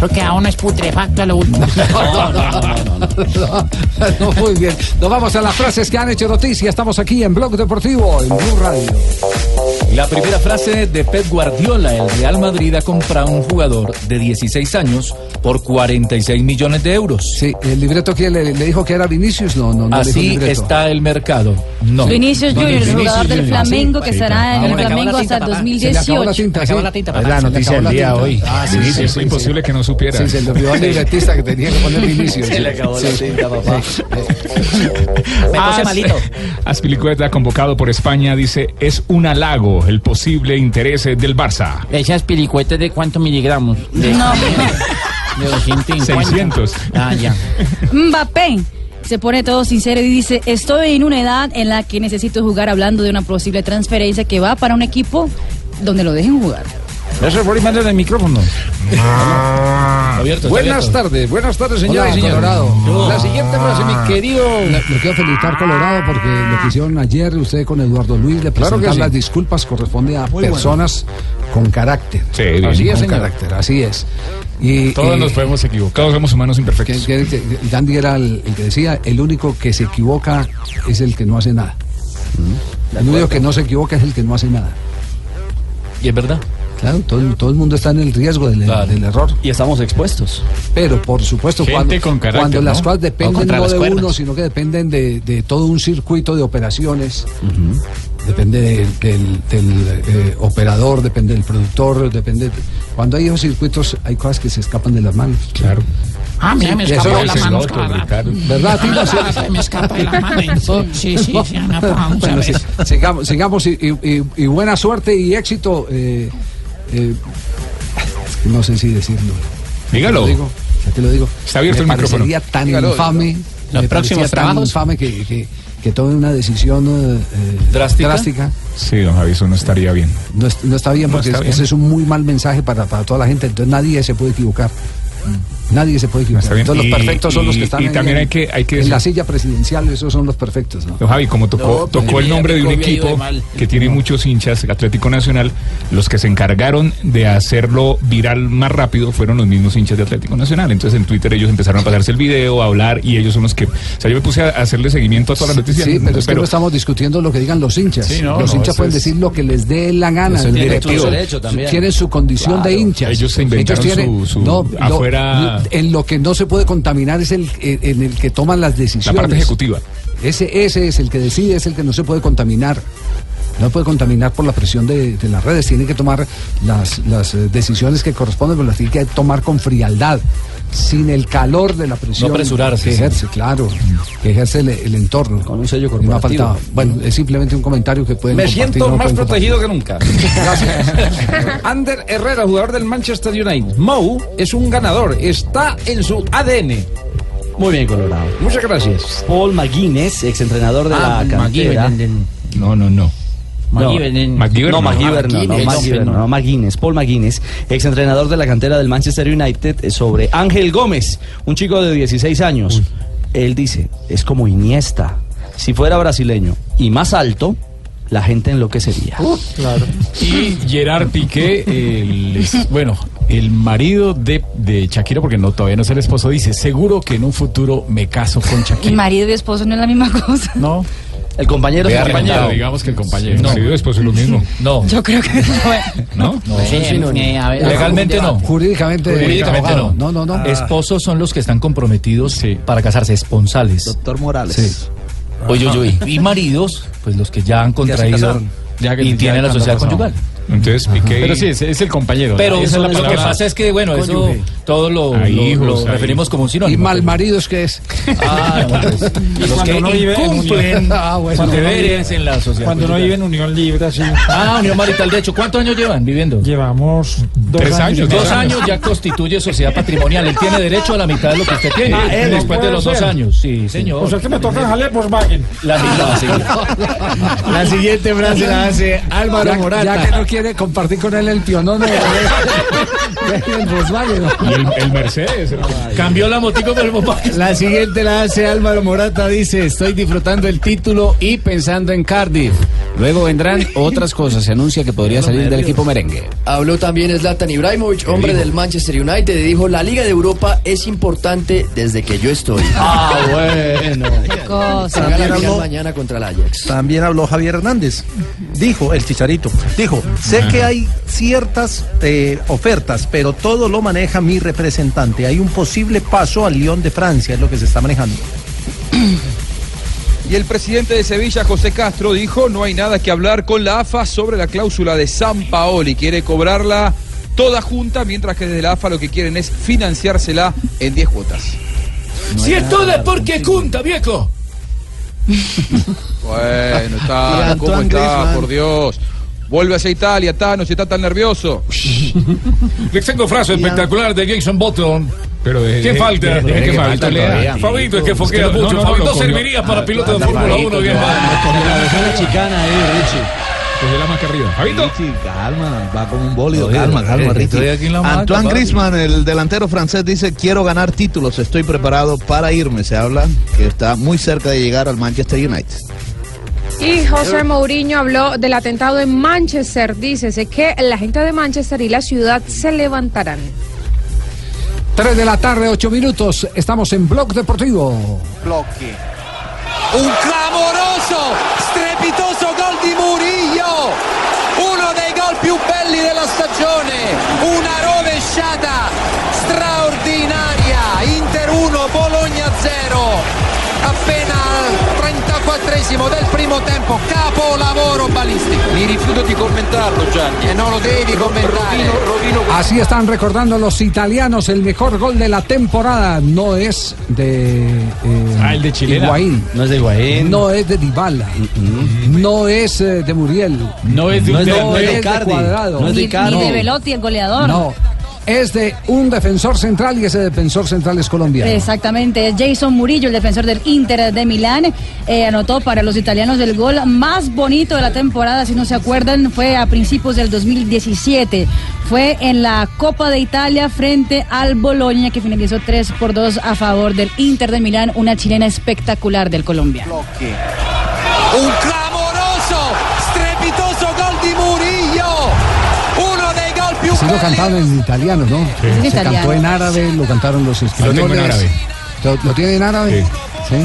Speaker 14: Porque a uno es putrefacto lo último.
Speaker 4: No, muy bien. Nos vamos a las frases que han hecho noticia. Estamos aquí en Blog Deportivo, en Blue Radio.
Speaker 16: La primera frase de Pep Guardiola, el Real Madrid ha comprado un jugador de 16 años por 46 millones de euros.
Speaker 4: Sí, el libreto que le, le dijo que era Vinicius, no, no, no le dijo
Speaker 16: Así
Speaker 4: libreto.
Speaker 16: está el mercado. No.
Speaker 10: Vinicius Junior, el
Speaker 16: Vinicius
Speaker 10: jugador del
Speaker 16: Junior.
Speaker 10: Flamengo
Speaker 16: Ah,
Speaker 10: que
Speaker 16: sí.
Speaker 10: estará en
Speaker 16: Ah,
Speaker 10: el
Speaker 16: acabó
Speaker 10: Flamengo
Speaker 16: la
Speaker 10: hasta
Speaker 16: tinta,
Speaker 10: el
Speaker 16: papá.
Speaker 10: 2018.
Speaker 4: Se le acabó la tinta, sí.
Speaker 10: Se le acabó la tinta,
Speaker 4: Es la noticia del día hoy.
Speaker 10: Ah,
Speaker 4: Sí,
Speaker 10: sí,
Speaker 4: sí,
Speaker 12: es imposible que no supiera.
Speaker 4: Sí, se le olvidó al libretista que tenía que poner Vinicius.
Speaker 7: Se le acabó la tinta, papá.
Speaker 14: Me puse malito.
Speaker 12: Aspilicueta, convocado por España, dice: Es un halago el posible interés del Barça.
Speaker 14: Esas pilicuetas de cuántos miligramos? De,
Speaker 10: No.
Speaker 14: de 250.
Speaker 12: 600.
Speaker 14: Ah, ya.
Speaker 10: Mbappé se pone todo sincero y dice, estoy en una edad en la que necesito jugar hablando de una posible transferencia que va para un equipo donde lo dejen jugar.
Speaker 16: Eso fue más del micrófono.
Speaker 7: Abierto, está
Speaker 16: Buenas
Speaker 7: abierto.
Speaker 16: tardes, buenas tardes, señoras
Speaker 4: Hola,
Speaker 16: y señores.
Speaker 4: Colorado.
Speaker 16: La siguiente frase, mi querido.
Speaker 4: Le, le quiero felicitar Colorado porque lo que hicieron ayer usted con Eduardo Luis, le
Speaker 16: Claro que
Speaker 4: presentar
Speaker 16: sí.
Speaker 4: las disculpas corresponde a
Speaker 16: Muy bueno.
Speaker 4: personas con carácter.
Speaker 12: Sí, bien.
Speaker 4: Así es,
Speaker 12: Con
Speaker 4: señor.
Speaker 12: carácter.
Speaker 4: así es. Y,
Speaker 12: Todos
Speaker 4: eh,
Speaker 12: nos podemos equivocar. Todos somos humanos imperfectos.
Speaker 4: que- que- que Gandhi era el, el que decía, el único que se equivoca es el que no hace nada. El único que no se equivoca es el que no hace nada.
Speaker 7: Y es verdad.
Speaker 4: Claro, todo, todo el mundo está en el riesgo del, del error.
Speaker 7: Y estamos expuestos.
Speaker 4: Pero por supuesto,
Speaker 7: Gente
Speaker 4: cuando,
Speaker 7: con carácter,
Speaker 4: cuando las cosas dependen no de
Speaker 7: cuerdas.
Speaker 4: uno, sino que dependen de, de todo un circuito de operaciones, depende del, del- del, eh, operador, depende del productor, depende. de- cuando hay esos circuitos, hay cosas que se escapan de las manos.
Speaker 12: Claro.
Speaker 14: Ah, mira, me
Speaker 4: Sí, eso
Speaker 14: de rato.
Speaker 4: ¿Verdad, Tino?
Speaker 14: Se me escapa de las manos. Sí, sí, sí,
Speaker 4: sí,
Speaker 14: veces.
Speaker 4: sigamos, sigamos y, y- y- y buena suerte y éxito. eh, eh, no sé si decirlo.
Speaker 12: Dígalo.
Speaker 4: Ya te lo digo. ya te lo digo.
Speaker 12: Está abierto
Speaker 4: me
Speaker 12: el micrófono.
Speaker 4: parecería tan
Speaker 12: Dígalo,
Speaker 4: infame.
Speaker 7: Los próximos
Speaker 4: parecía tan
Speaker 7: trabajos.
Speaker 4: infame que, que, que tome una decisión eh, eh,
Speaker 12: ¿Drástica?
Speaker 4: drástica.
Speaker 12: Sí, don Javi, eso no estaría bien.
Speaker 4: No, no está bien
Speaker 12: No
Speaker 4: porque
Speaker 12: está
Speaker 4: es-
Speaker 12: bien.
Speaker 4: ese es un muy mal mensaje para, para toda la gente. Entonces nadie se puede equivocar. Nadie se puede equivocar. Entonces los
Speaker 12: Y-
Speaker 4: perfectos son los que están
Speaker 12: y también
Speaker 4: en,
Speaker 12: hay que- hay que
Speaker 4: en la silla presidencial, esos son los perfectos. ¿no?
Speaker 12: Javi, como tocó,
Speaker 4: No, pues,
Speaker 12: tocó el nombre de un
Speaker 4: de
Speaker 12: equipo que tiene muchos hinchas, Atlético Nacional, los que se encargaron de hacerlo viral más rápido fueron los mismos hinchas de Atlético Nacional. Entonces en Twitter ellos empezaron a pasarse el video, a hablar y ellos son los que... O sea, yo me puse a hacerle seguimiento a todas las noticias.
Speaker 4: Sí, pero es que no estamos discutiendo lo que digan los hinchas.
Speaker 12: Sí, no,
Speaker 4: los
Speaker 12: no,
Speaker 4: hinchas pueden
Speaker 12: es-
Speaker 4: decir lo que les dé la gana.
Speaker 12: El directivo.
Speaker 4: Tienen su condición de hinchas.
Speaker 12: Ellos se inventaron su- su-
Speaker 4: en lo que no se puede contaminar es el en en el que toman las decisiones.
Speaker 12: La parte ejecutiva.
Speaker 4: Ese, ese es el que decide, es el que no se puede contaminar. No puede contaminar por la presión de, de las redes. Tiene que tomar las, las eh, decisiones que corresponden, pero las tiene que tomar con frialdad, sin el calor de la presión.
Speaker 16: No apresurarse,
Speaker 4: Que
Speaker 16: sí.
Speaker 4: ejerce, claro. Que ejerce el, el entorno. Con un sello No ha faltado. Bueno, es simplemente un comentario que pueden
Speaker 18: Me siento
Speaker 4: no
Speaker 18: más
Speaker 4: compartir.
Speaker 18: protegido que nunca. Gracias. Ander Herrera, jugador del Manchester United. Mou es un ganador. Está en su ADN.
Speaker 19: Muy bien, Colorado.
Speaker 18: Muchas gracias.
Speaker 19: Paul McGuinness, exentrenador de
Speaker 18: Ah,
Speaker 19: la cantera.
Speaker 18: McGuinness.
Speaker 12: No, no, no.
Speaker 19: McGiven, no,
Speaker 12: no.
Speaker 19: McGiver no, no,
Speaker 12: McGuinness.
Speaker 19: No, Paul McGuinness, exentrenador de la cantera del Manchester United, eh, sobre Ángel Gómez, un chico de 16 años. Él dice, es como Iniesta. Si fuera brasileño y más alto, la gente enloquecería.
Speaker 18: claro.
Speaker 16: Y Gerard Piqué, el, bueno, el marido de, de Shakira, porque no todavía no es el esposo, dice, seguro que en un futuro me caso con
Speaker 10: Y
Speaker 16: Shakira.
Speaker 10: marido y esposo no es la misma cosa.
Speaker 16: No.
Speaker 19: El compañero es el
Speaker 16: compañero, digamos que el compañero.
Speaker 12: Sí, marido y esposo es lo mismo.
Speaker 16: No.
Speaker 10: Yo creo que
Speaker 16: ¿No?
Speaker 14: No, eh, ver,
Speaker 16: Legalmente no.
Speaker 4: Jurídicamente,
Speaker 16: Jurídicamente no.
Speaker 4: No, no, no.
Speaker 16: Esposos son los que están comprometidos para casarse, esponsales.
Speaker 5: Doctor Morales.
Speaker 16: Sí. Uy, uy, uy. Y maridos, pues los que ya han contraído
Speaker 12: casaron. Ya que-
Speaker 16: y tienen la sociedad conyugal.
Speaker 12: Entonces Piqué.
Speaker 16: Pero sí, es, es el compañero. Pero
Speaker 12: Esa es la
Speaker 16: lo que pasa es que, bueno, eso
Speaker 12: Cónyuge.
Speaker 16: todo lo, lo-
Speaker 12: hijos,
Speaker 16: lo referimos como un
Speaker 4: ¿Y
Speaker 16: sinónimo.
Speaker 4: mal maridos qué es?
Speaker 16: Ah, no, pues, los
Speaker 18: cuando
Speaker 16: que
Speaker 18: uno vive en
Speaker 16: incumplen
Speaker 18: unión- Ah, bueno.
Speaker 16: deberes en la sociedad.
Speaker 18: Cuando uno
Speaker 16: conyugal.
Speaker 18: vive en unión libre, así.
Speaker 16: Ah, unión marital. De hecho, ¿cuántos años llevan viviendo?
Speaker 18: Llevamos dos
Speaker 16: Tres
Speaker 18: años.
Speaker 16: Dos años ya constituye sociedad patrimonial. Él tiene derecho a la mitad de lo que usted tiene.
Speaker 18: Ah, él
Speaker 16: después de los dos años. Sí, señor.
Speaker 18: O sea que me toca dejarle Volkswagen.
Speaker 16: La mitad, sí.
Speaker 20: La siguiente frase la hace Álvaro
Speaker 4: ya, Quiere compartir con él el pionón de, del Volkswagen.
Speaker 12: Y el, el Mercedes.
Speaker 16: Cambió la motico por el Volkswagen.
Speaker 20: La siguiente la hace Álvaro Morata, dice, estoy disfrutando el título y pensando en Cardiff. Luego vendrán otras cosas, se anuncia que podría salir del equipo merengue.
Speaker 21: Habló también Zlatan Ibrahimovic, hombre del Manchester United, y dijo, la Liga de Europa es importante desde que yo estoy.
Speaker 19: Ah, bueno.
Speaker 10: cosa.
Speaker 6: También habló-
Speaker 21: mañana contra el Ajax.
Speaker 6: También habló Javier Hernández. Dijo, el chicharito, dijo, sé que hay ciertas eh, ofertas, pero todo lo maneja mi representante. Hay un posible paso al Lyon de Francia, es lo que se está manejando.
Speaker 9: Y el presidente de Sevilla, José Castro, dijo no hay nada que hablar con la AFA sobre la cláusula de San Paoli. Quiere cobrarla toda junta, mientras que desde la AFA lo que quieren es financiársela en 10 cuotas.
Speaker 16: Si es todo es porque junta, viejo.
Speaker 9: Bueno, está, ¿cómo está?
Speaker 5: Griezmann.
Speaker 9: Por Dios. Vuelve hacia Italia, Tano, si está tan nervioso.
Speaker 2: Les tengo frase espectacular de Jason Button.
Speaker 12: Pero de,
Speaker 2: ¿Qué
Speaker 12: de-
Speaker 2: falta?
Speaker 12: de- Fabito
Speaker 2: falta. Fabito es que foquea mucho.
Speaker 12: no, no,
Speaker 2: Fabito serviría para piloto de
Speaker 12: Ah,
Speaker 2: Fórmula
Speaker 12: Fabito,
Speaker 2: 1. bien.
Speaker 13: La chicana ahí, Richie.
Speaker 12: Cogió la más arriba. Fabito.
Speaker 5: Richie, calma, va con un bólido,
Speaker 12: Oye,
Speaker 5: calma, calma, Richie.
Speaker 12: aquí en la maca,
Speaker 5: Antoine
Speaker 12: papi.
Speaker 5: Griezmann, el delantero francés, dice, quiero ganar títulos, estoy preparado para irme. Se habla que está muy cerca de llegar al Manchester United.
Speaker 11: Y José Mourinho habló del atentado en Manchester. Dice que la gente de Manchester y la ciudad se levantarán.
Speaker 4: 3 de la tarde, 8 minutos. Estamos en Blog Deportivo.
Speaker 22: Blocchi. Un clamoroso, strepitoso gol di Murillo. 34esimo del primo tempo, capolavoro balistico. Mi rifiuto di commentarlo, Gianni. E non lo devi commentare.
Speaker 4: Así están recordando los italianos el mejor gol de la temporada. No es de. eh,
Speaker 16: Ah, el de.
Speaker 4: Higuaín.
Speaker 19: No es de Higuaín.
Speaker 4: No es de Dybala. No es eh, de Muriel.
Speaker 16: No es de
Speaker 4: no es
Speaker 16: no es de
Speaker 4: de. Cuadrado.
Speaker 10: Ni, ni de Velotti, el goleador.
Speaker 4: No. Es de un defensor central y ese defensor central es colombiano.
Speaker 10: Exactamente, es Jason Murillo, el defensor del Inter de Milán, eh, anotó para los italianos el gol más bonito de la temporada, si no se acuerdan, fue a principios del 2017. Fue en la Copa de Italia frente al Boloña, que finalizó 3 por 2 a favor del Inter de Milán, una chilena espectacular del Colombia.
Speaker 22: Un
Speaker 4: Sí lo cantaron en italiano, ¿no?
Speaker 22: Es
Speaker 4: Se
Speaker 22: italiano.
Speaker 4: cantó en árabe, lo cantaron los españoles.
Speaker 12: tengo en árabe.
Speaker 4: ¿Lo, lo tiene en árabe? Sí.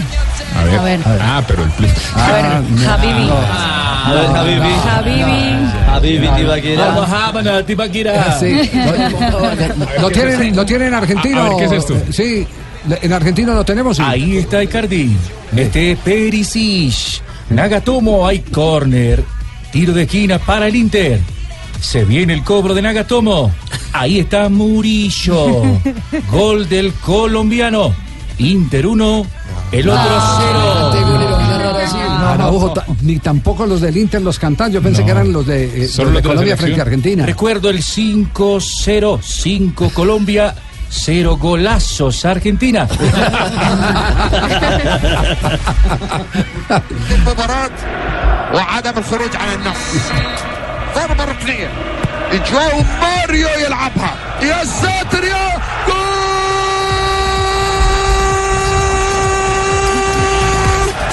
Speaker 12: A ver.
Speaker 10: A ver.
Speaker 12: Ah, pero el plus.
Speaker 4: Ah, no.
Speaker 10: Habibi.
Speaker 19: A ver, Habibi.
Speaker 10: Habibi.
Speaker 19: Habibi Tibaquira.
Speaker 16: Habana, Tibaquira.
Speaker 4: Sí. Lo, lo tienen, lo tienen en argentino.
Speaker 16: A ver, ¿qué es esto?
Speaker 4: Sí, en argentino lo tenemos. sí.
Speaker 16: Ahí está Icardi. Este es Perisic. Nagatomo hay corner. Tiro de esquina para el Inter. Se viene el cobro de Nagatomo. Ahí está Murillo. Gol del colombiano. Inter 1, el otro 0.
Speaker 4: Araujo, ta- ni tampoco los del Inter los cantan. Yo pensé que eran los de, eh,
Speaker 16: Solo
Speaker 4: los de
Speaker 16: de
Speaker 4: Colombia
Speaker 16: selección.
Speaker 4: frente a Argentina.
Speaker 16: Recuerdo el 5-0. 5 Colombia, 0 golazos Argentina.
Speaker 23: المباراة وعدم الخروج عن النص ضربة ركنية جواو ماريو يلعبها يا ساتر يا جول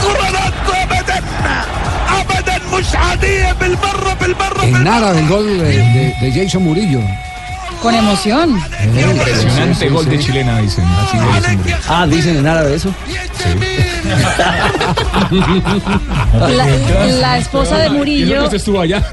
Speaker 23: كرة ابدا ابدا مش عادية بالمرة بالمرة
Speaker 4: En árabe el gol de, de- de Jason Murillo.
Speaker 10: Con emoción.
Speaker 12: Impresionante gol de chilena, dicen. Así de.
Speaker 19: Ah, dicen en árabe eso.
Speaker 10: La, la esposa de Murillo.
Speaker 12: estuvo allá.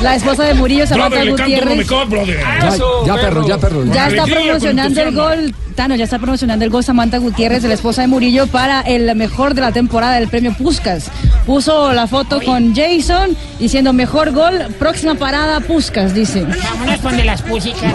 Speaker 10: La esposa de Murillo, Samantha Gutiérrez.
Speaker 4: Ya, ya, perro, ya, perro.
Speaker 10: Ya está promocionando el gol, Tano, ya está promocionando el gol Samantha Gutiérrez, la esposa de Murillo, para el mejor de la temporada del premio Puskas. Puso la foto con Jason diciendo mejor gol, próxima parada Puskas, dice.
Speaker 14: Vámonos con de las pusicas.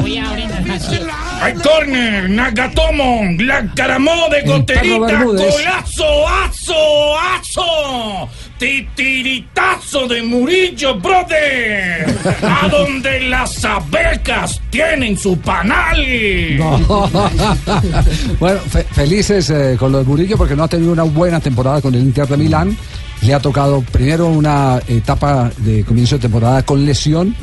Speaker 14: Voy a abrir así.
Speaker 2: Hay corner, Nagatomo, la caramó de goterita, golazo, aso, aso, titiritazo de Murillo, brother, a donde las abejas tienen su panal.
Speaker 4: No. bueno, fe- felices eh, con los Murillo porque no ha tenido una buena temporada con el Inter de Milán. Le ha tocado primero una etapa de comienzo de temporada con lesión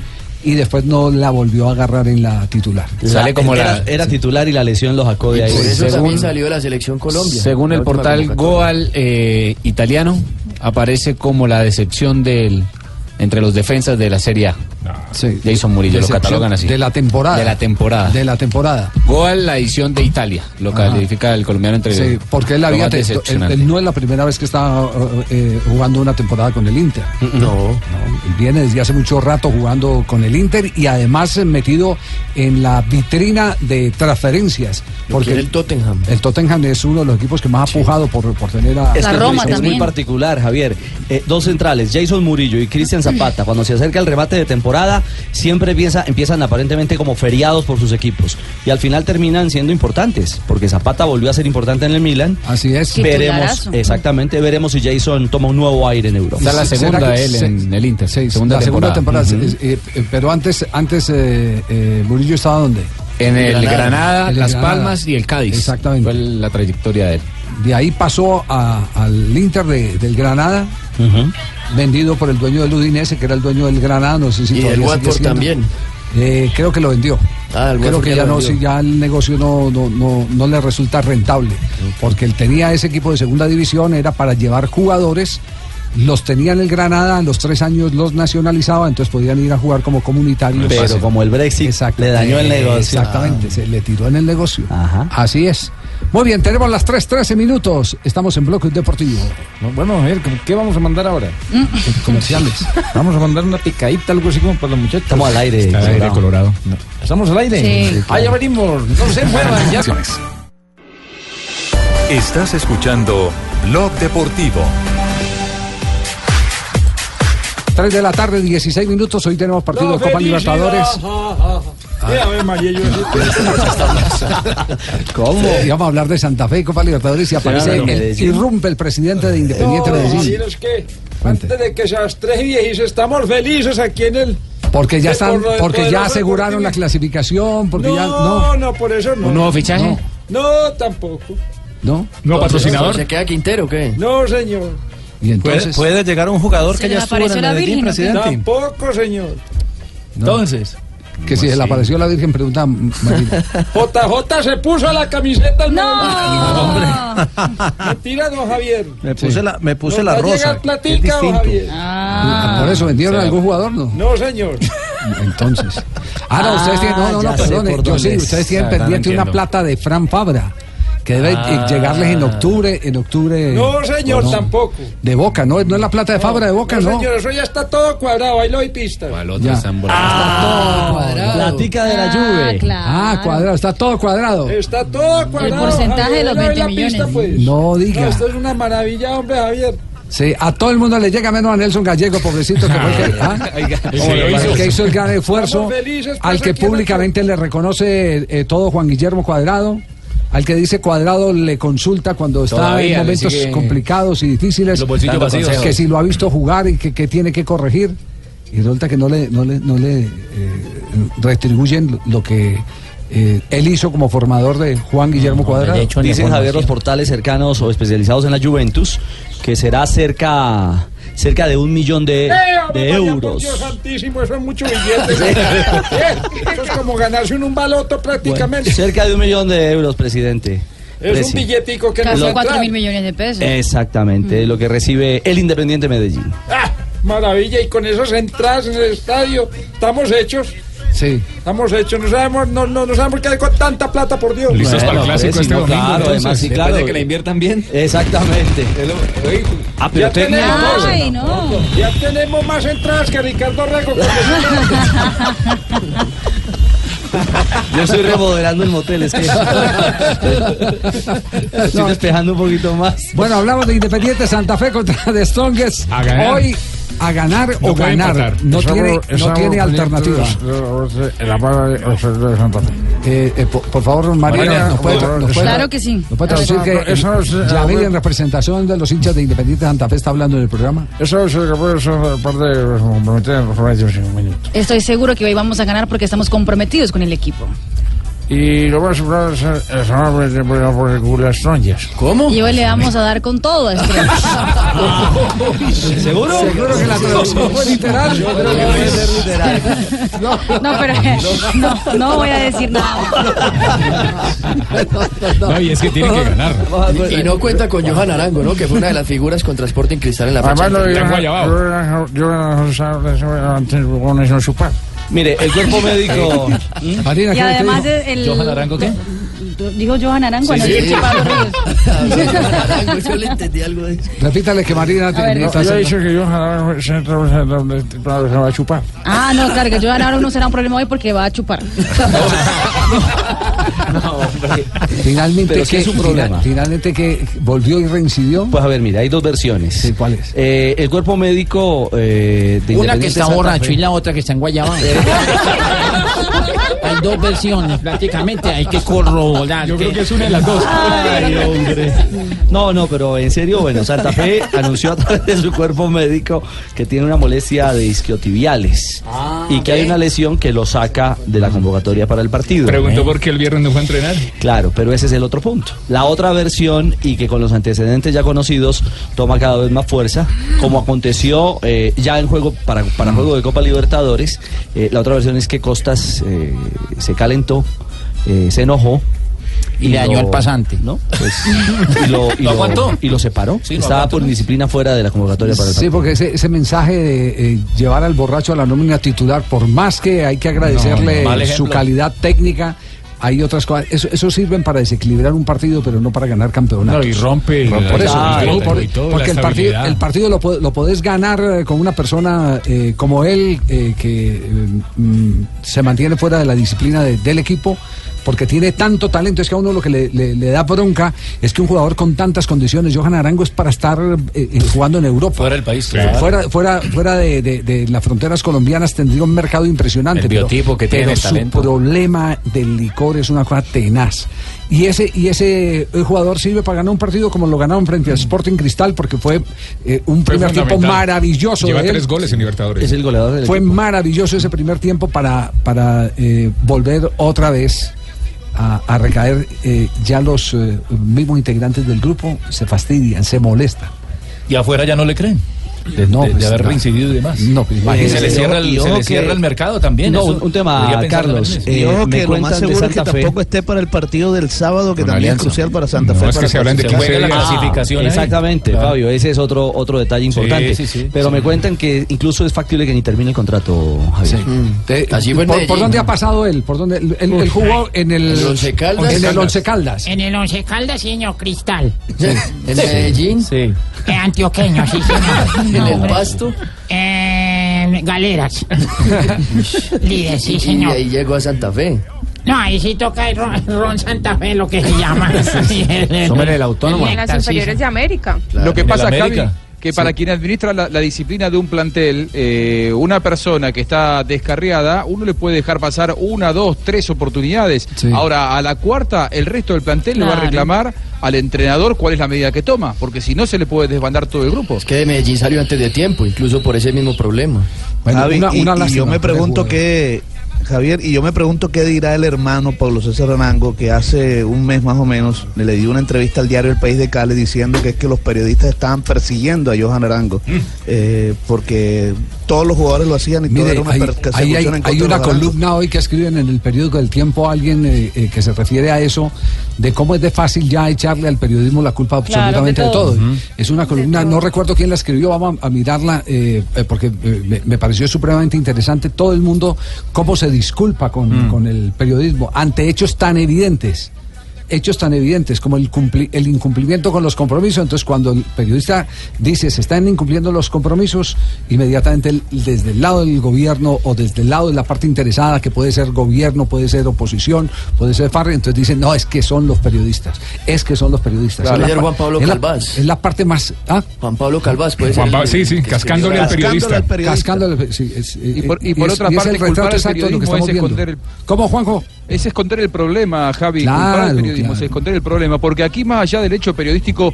Speaker 4: y después no la volvió a agarrar en la titular.
Speaker 19: era, era titular y la lesión lo sacó de ahí.
Speaker 21: Por eso
Speaker 20: Según-
Speaker 21: también salió de la selección Colombia.
Speaker 20: Según
Speaker 21: La
Speaker 20: el portal. Goal eh, italiano, aparece como la decepción del entre los defensas de la Serie A. Jason Murillo, lo catalogan así.
Speaker 4: De la temporada.
Speaker 20: De la temporada.
Speaker 4: De la temporada.
Speaker 20: Goal, la edición de Italia, lo
Speaker 4: Ajá.
Speaker 20: califica el colombiano entre
Speaker 4: Sí, porque él, había él, él no es la primera vez que está eh, eh, jugando una temporada con el Inter.
Speaker 19: No.
Speaker 4: Él viene desde hace mucho rato jugando con el Inter y además eh, metido en la vitrina de transferencias. Porque
Speaker 21: el Tottenham.
Speaker 4: El Tottenham es uno de los equipos que más ha pujado por, por tener a.
Speaker 19: Es, que es muy- es muy particular, Javier. Eh, dos centrales, Jason Murillo y Cristian Zapata, cuando se acerca el remate de temporada, siempre empieza, empiezan aparentemente como feriados por sus equipos. Y al final terminan siendo importantes, porque Zapata volvió a ser importante en el Milan.
Speaker 4: Así es.
Speaker 19: Veremos, exactamente, veremos si Jason toma un nuevo aire en Europa.
Speaker 20: Está la segunda
Speaker 4: ¿Será que
Speaker 20: él
Speaker 4: se-
Speaker 20: en el Inter.
Speaker 4: Sí,
Speaker 20: segunda
Speaker 4: la segunda temporada. Eh, eh, eh, pero antes, antes eh, eh, Murillo estaba donde?
Speaker 20: En el Granada,
Speaker 4: el
Speaker 20: Las
Speaker 4: Granada.
Speaker 20: Palmas y el Cádiz.
Speaker 4: Exactamente.
Speaker 20: Fue la trayectoria de él.
Speaker 4: De ahí pasó a- al Inter de- del Granada, vendido por el dueño del Udinese, que era el dueño del Granada, no sé si
Speaker 21: Y
Speaker 4: sigue
Speaker 21: Watford también.
Speaker 4: Eh, creo que lo vendió.
Speaker 21: Ah, el
Speaker 4: creo que
Speaker 21: ya
Speaker 4: no,
Speaker 21: vendió.
Speaker 4: si ya el negocio no, no, no, no le resulta rentable, porque él tenía ese equipo de segunda división, era para llevar jugadores, los tenía en el Granada, en los tres años los nacionalizaba, entonces podían ir a jugar como comunitarios.
Speaker 19: Pero como el Brexit le dañó el negocio.
Speaker 4: Exactamente, se le tiró en el negocio. Así es. Muy bien, tenemos las 3.13 minutos. Estamos en Bloque Deportivo.
Speaker 18: Bueno, a ver, ¿qué vamos a mandar ahora?
Speaker 4: Comerciales.
Speaker 18: Vamos a mandar una picadita, algo así como para los muchachos.
Speaker 19: Estamos al aire,
Speaker 12: Está al aire, Colorado.
Speaker 18: ¿Estamos al aire?
Speaker 1: Sí.
Speaker 18: Ah, ya venimos. No se muevan, ya.
Speaker 1: Estás escuchando Blog Deportivo.
Speaker 4: 3 de la tarde, 16 minutos. Hoy tenemos partido de Copa Libertadores. ¿Cómo? Y vamos a hablar de Santa Fe y Copa Libertadores y aparece
Speaker 24: Claro.
Speaker 4: el,
Speaker 24: Medellín.
Speaker 4: irrumpe el presidente de Independiente
Speaker 24: No,
Speaker 4: Medellín.
Speaker 24: que antes de que seas tres viejos estamos felices aquí en el
Speaker 4: Porque ya están, porque ya aseguraron la clasificación, porque
Speaker 24: no,
Speaker 4: ya
Speaker 24: no,
Speaker 4: no,
Speaker 24: por eso no.
Speaker 4: ¿Un nuevo fichaje?
Speaker 24: No, tampoco.
Speaker 4: no,
Speaker 12: no patrocinador.
Speaker 21: ¿Se queda Quintero o qué?
Speaker 24: No, señor.
Speaker 4: Y
Speaker 19: ¿Puede, puede llegar un jugador
Speaker 21: ¿Se
Speaker 19: que ya estuvo en el Medellín, presidente?
Speaker 24: Tampoco, señor.
Speaker 19: Entonces.
Speaker 4: Que si se le apareció la Virgen pregunta Marina.
Speaker 24: JJ se puso la camiseta.
Speaker 10: No,
Speaker 24: Mentira, don Javier.
Speaker 19: Me puse la, me puse la rosa.
Speaker 24: platica, don. Javier.
Speaker 4: Ah, Por eso vendieron a algún jugador, ¿no?
Speaker 24: No, señor.
Speaker 4: Entonces. Ah, no, ustedes tienen, no, no, no, perdone, yo sí, ustedes tienen
Speaker 24: Ah,
Speaker 4: pendiente una plata de Fran Fabra, que debe
Speaker 24: Ah.
Speaker 4: eh, llegarles en octubre, en octubre.
Speaker 24: No, señor,
Speaker 4: ¿o no?
Speaker 24: tampoco.
Speaker 4: De Boca, no, no es la plata de Fabra de Boca,
Speaker 24: no,
Speaker 4: no.
Speaker 24: señor, eso ya está todo cuadrado. Ahí lo hay pistas.
Speaker 4: Ya.
Speaker 19: Platica de la Juve.
Speaker 4: Ah, cuadrado, está todo cuadrado.
Speaker 24: Está todo cuadrado.
Speaker 10: porcentaje
Speaker 24: Javier,
Speaker 10: de los
Speaker 24: ahí lo hay
Speaker 10: 20
Speaker 24: la pista,
Speaker 10: millones.
Speaker 24: pues.
Speaker 4: No diga.
Speaker 24: esto es una maravilla, hombre, Javier.
Speaker 4: Sí, a todo el mundo le llega menos a Nelson Gallego, pobrecito, que fue el que, ¿ah? el que hizo el gran esfuerzo,
Speaker 24: felices, pues,
Speaker 4: al que públicamente le reconoce eh, todo Juan Guillermo Cuadrado, al que dice Cuadrado le consulta cuando está
Speaker 20: Todavía
Speaker 4: en momentos complicados y difíciles, que- si lo ha visto jugar y que, que tiene que corregir, y resulta que no le, no le, no le eh, retribuyen lo que eh, él hizo como formador de Juan Guillermo Cuadrado.
Speaker 19: Dicen Javier los portales cercanos o especializados en la Juventus que será cerca cerca de un millón de,
Speaker 24: ¡Eh,
Speaker 19: de euros.
Speaker 24: Dios santísimo, eso es mucho billete. Como ganarse en un baloto prácticamente.
Speaker 19: Cerca de un millón de euros, presidente.
Speaker 24: es un billetico que no
Speaker 10: Casi
Speaker 24: a
Speaker 10: 4
Speaker 24: entrar.
Speaker 10: mil millones de pesos.
Speaker 19: Exactamente, lo que recibe el Independiente Medellín.
Speaker 24: Ah, maravilla, y con esas entradas en el estadio, estamos hechos.
Speaker 4: Sí.
Speaker 24: Estamos hechos, no sabemos, no, no, no sabemos qué hay con tanta plata, por Dios.
Speaker 19: Listos para el clásico este domingo, claro, entonces. además, sí, claro.
Speaker 24: de que la
Speaker 20: inviertan bien.
Speaker 19: Exactamente. Ah, pero
Speaker 24: ya tenemos,
Speaker 10: Ay, no.
Speaker 24: ya tenemos más entradas que Ricardo Rego.
Speaker 19: Yo estoy remodelando el motel, es que estoy despejando un poquito más.
Speaker 4: Bueno, hablamos de Independiente Santa Fe contra The Strongest. Hoy a ganar
Speaker 19: No
Speaker 4: o ganar.
Speaker 19: empatar.
Speaker 4: No tiene, no tiene alternativa.
Speaker 24: de de de.
Speaker 4: Eh, eh, por, por favor, Marina, ¿nos puede, nos puede-
Speaker 10: Claro que sí.
Speaker 4: ¿nos puede traducir
Speaker 24: Eso-
Speaker 4: que
Speaker 24: eh,
Speaker 4: Yamil, en representación de los hinchas de Independiente Santa Fe, está hablando en el programa?
Speaker 24: Eso es lo que puede ser parte de comprometer en los.
Speaker 10: Estoy seguro que hoy vamos a ganar porque estamos comprometidos con el equipo.
Speaker 24: Y lo más probable es es solamente por por el culo de las tronchas.
Speaker 21: ¿Cómo?
Speaker 10: Y hoy le vamos a dar con todo a este.
Speaker 19: ¿Seguro?
Speaker 4: Seguro que la traducción fue literal.
Speaker 19: Yo creo que puede ser literal.
Speaker 10: No, pero no, no voy a decir nada.
Speaker 20: No, y es que tiene que ganar.
Speaker 21: Y no cuenta con Johan Arango, ¿no? Que fue una de las figuras contra Sporting Cristal en la fecha.
Speaker 24: Además, lo
Speaker 21: anterior.
Speaker 24: yo yo yo chupar.
Speaker 19: Mire, el cuerpo médico.
Speaker 4: Marina,
Speaker 10: Y además el,
Speaker 20: ¿Johan Arango qué?
Speaker 10: Dijo Johan Arango,
Speaker 21: Sí,
Speaker 10: no
Speaker 21: sí.
Speaker 10: dijo Chupado Ríos.
Speaker 21: Arango, yo le entendí algo de eso.
Speaker 4: Repítale que Marina
Speaker 10: ver.
Speaker 4: te-
Speaker 10: No,
Speaker 4: está
Speaker 24: Yo he
Speaker 4: haciendo-
Speaker 24: dicho que yo se va a chupar.
Speaker 10: Ah, no, claro, que Johan Arango no será un problema hoy porque va a chupar.
Speaker 4: Finalmente,
Speaker 19: Pero sí
Speaker 4: ¿qué-
Speaker 19: es un
Speaker 4: final-
Speaker 19: problema.
Speaker 4: finalmente que volvió y reincidió.
Speaker 19: Pues a ver, mira, hay dos versiones.
Speaker 4: ¿Cuáles?
Speaker 19: Eh, el cuerpo médico eh, de
Speaker 14: Una que está
Speaker 19: Santa
Speaker 14: borracho
Speaker 19: Fe-
Speaker 14: y la otra que está en Guayabá. Hay dos versiones, prácticamente hay que corroborar.
Speaker 20: Yo creo que es una de las dos.
Speaker 19: Ay, hombre. No, no, pero en serio, bueno, Santa Fe anunció a través de su cuerpo médico que tiene una molestia de isquiotibiales y que hay una lesión que lo saca de la convocatoria para el partido.
Speaker 12: Preguntó por qué el viernes no fue a entrenar.
Speaker 19: Claro, pero ese es el otro punto. La otra versión, y que con los antecedentes ya conocidos, toma cada vez más fuerza, como aconteció eh, ya en juego para, para juego de Copa Libertadores. eh, la otra versión es que Costas eh, se calentó, eh, se enojó.
Speaker 14: Y le dañó al pasante.
Speaker 19: ¿no? Pues, y, lo, y,
Speaker 14: ¿Lo aguantó?
Speaker 19: y lo separó.
Speaker 14: Sí, lo
Speaker 19: Estaba
Speaker 14: aguantó,
Speaker 19: por
Speaker 14: ¿no?
Speaker 19: indisciplina fuera de la convocatoria para el
Speaker 4: Sí, porque ese, ese mensaje de eh, llevar al borracho a la nómina titular, por más que hay que agradecerle
Speaker 20: No,
Speaker 4: su calidad técnica, hay otras cosas. Eso, eso sirven para desequilibrar un partido, pero no para ganar campeonatos.
Speaker 20: No, y rompe el-
Speaker 4: por eso,
Speaker 20: Claro,
Speaker 4: y por-
Speaker 20: y
Speaker 4: porque el partido, el partido lo, lo podés ganar eh, con una persona eh, como él, eh, que eh, mm, se mantiene fuera de la disciplina de- del equipo. Porque tiene tanto talento, es que a uno lo que le, le- le da bronca es que un jugador con tantas condiciones, Johan Arango, es para estar eh, eh, jugando en Europa.
Speaker 20: Fuera del país, claro.
Speaker 4: Fuera, fuera, fuera de, de- de las fronteras colombianas tendría un mercado impresionante.
Speaker 20: El
Speaker 4: pero-
Speaker 20: biotipo que tiene,
Speaker 4: pero
Speaker 20: el
Speaker 4: su
Speaker 20: talento.
Speaker 4: problema del licor es una cosa tenaz. Y ese, y ese eh, jugador sirve para ganar un partido como lo ganaron frente al Sporting Cristal, porque fue eh, un
Speaker 12: Fue
Speaker 4: primer tiempo maravilloso.
Speaker 12: Lleva
Speaker 4: de él.
Speaker 12: tres goles en Libertadores.
Speaker 19: Es el goleador del
Speaker 4: Fue
Speaker 19: equipo.
Speaker 4: maravilloso ese primer tiempo para, para eh, volver otra vez a, recaer. eh, ya los eh, mismos integrantes del grupo se fastidian, se molestan.
Speaker 16: Y afuera ya no le creen. De,
Speaker 4: No,
Speaker 16: de- de
Speaker 4: pues,
Speaker 16: haber
Speaker 4: no.
Speaker 16: reincidido y demás.
Speaker 4: No, pues,
Speaker 16: y se le cierra el, se le
Speaker 19: que-
Speaker 16: cierra el mercado también.
Speaker 19: No,
Speaker 16: eso
Speaker 19: un, un tema, Carlos. eh,
Speaker 25: Y ojo
Speaker 19: me
Speaker 25: que lo
Speaker 19: cuentan
Speaker 25: más
Speaker 19: de
Speaker 25: seguro es que
Speaker 19: Fe.
Speaker 25: tampoco esté para el partido del sábado, que también es
Speaker 12: Alianza.
Speaker 25: crucial para Santa
Speaker 12: No,
Speaker 25: Fe.
Speaker 12: es
Speaker 25: para
Speaker 12: que se hablan de
Speaker 25: clasificar.
Speaker 12: 15
Speaker 16: juega la
Speaker 12: días.
Speaker 16: clasificación ahí.
Speaker 19: Exactamente,
Speaker 16: Claro.
Speaker 19: Fabio, ese es otro otro detalle importante.
Speaker 16: sí, sí,
Speaker 19: Pero
Speaker 16: sí.
Speaker 19: me cuentan que incluso es factible que ni termine el contrato, Javier.
Speaker 4: Te-
Speaker 21: en
Speaker 4: ¿por, dónde ha pasado él? ¿Por dónde? Él, jugó en el,
Speaker 21: En el Once Caldas.
Speaker 4: En el Once Caldas.
Speaker 14: En el Once Caldas, señor Cristal.
Speaker 21: En Medellín,
Speaker 16: Sí.
Speaker 14: Eh, antioqueño, sí, señor.
Speaker 21: En el. Pasto,
Speaker 14: Eh, galeras. Líder, sí,
Speaker 21: y
Speaker 14: señor.
Speaker 21: ahí llegó a Santa Fe.
Speaker 14: No, ahí sí toca el Ron, Ron Santa Fe, lo que se llama.
Speaker 20: Somos el autónomo.
Speaker 11: en las inferiores de América.
Speaker 9: Lo que pasa,
Speaker 16: América.
Speaker 9: Que para quien administra la, la disciplina de un plantel, eh, una persona que está descarriada, uno le puede dejar pasar una, dos, tres oportunidades. Ahora, a la cuarta, el resto del plantel le va a reclamar al entrenador cuál es la medida que toma, porque si no se le puede desbandar todo el grupo.
Speaker 21: Es que de Medellín salió antes de tiempo, incluso por ese mismo problema.
Speaker 26: Javi, y- y, yo me pregunto qué, Javier, y yo me pregunto qué dirá el hermano Pablo César Arango, que hace un mes más o menos le, le dio una entrevista al diario El País de Cali diciendo que es que los periodistas estaban persiguiendo a Johan Arango, eh, porque todos los jugadores lo hacían y todo
Speaker 4: Mire,
Speaker 26: era una
Speaker 4: hay, hay- hay-
Speaker 26: en contra
Speaker 4: hay
Speaker 26: de
Speaker 4: una columna hoy que escriben en el periódico del Tiempo alguien eh, eh, que se refiere a eso, de cómo es de fácil ya echarle al periodismo la culpa
Speaker 10: Claro,
Speaker 4: absolutamente
Speaker 10: de
Speaker 4: de
Speaker 10: todo.
Speaker 4: todo. Es una columna, no recuerdo quién la escribió, vamos a, a mirarla eh, eh, porque eh, me, me pareció supremamente interesante todo el mundo cómo se disculpa con, con el periodismo ante hechos tan evidentes hechos tan evidentes como el, cumpli- el incumplimiento con los compromisos. Entonces, cuando el periodista dice se están incumpliendo los compromisos, inmediatamente el- desde el lado del gobierno o desde el lado de la parte interesada, que puede ser gobierno, puede ser oposición, puede ser FARC, entonces dicen, no, es que son los periodistas, es que son los periodistas.
Speaker 21: Claro.
Speaker 4: Es la
Speaker 21: Juan Pablo
Speaker 4: es la-
Speaker 21: Calvás.
Speaker 4: Es la parte más... ¿ah?
Speaker 21: Juan Pablo Calvás puede
Speaker 12: Juan
Speaker 21: ser.
Speaker 12: Pablo-
Speaker 21: el-
Speaker 12: sí, sí, cascándole al periodista.
Speaker 21: Cascándole al periodista.
Speaker 4: Cascándole, sí, es-
Speaker 9: Y por, y otra parte,
Speaker 4: el retrato exacto de lo que estamos
Speaker 9: es
Speaker 4: viendo.
Speaker 9: esconder el...
Speaker 4: ¿Cómo, Juanjo?
Speaker 9: Es esconder el problema, Javi.
Speaker 4: Claro, claro.
Speaker 9: es esconder el problema. Porque aquí, más allá del hecho periodístico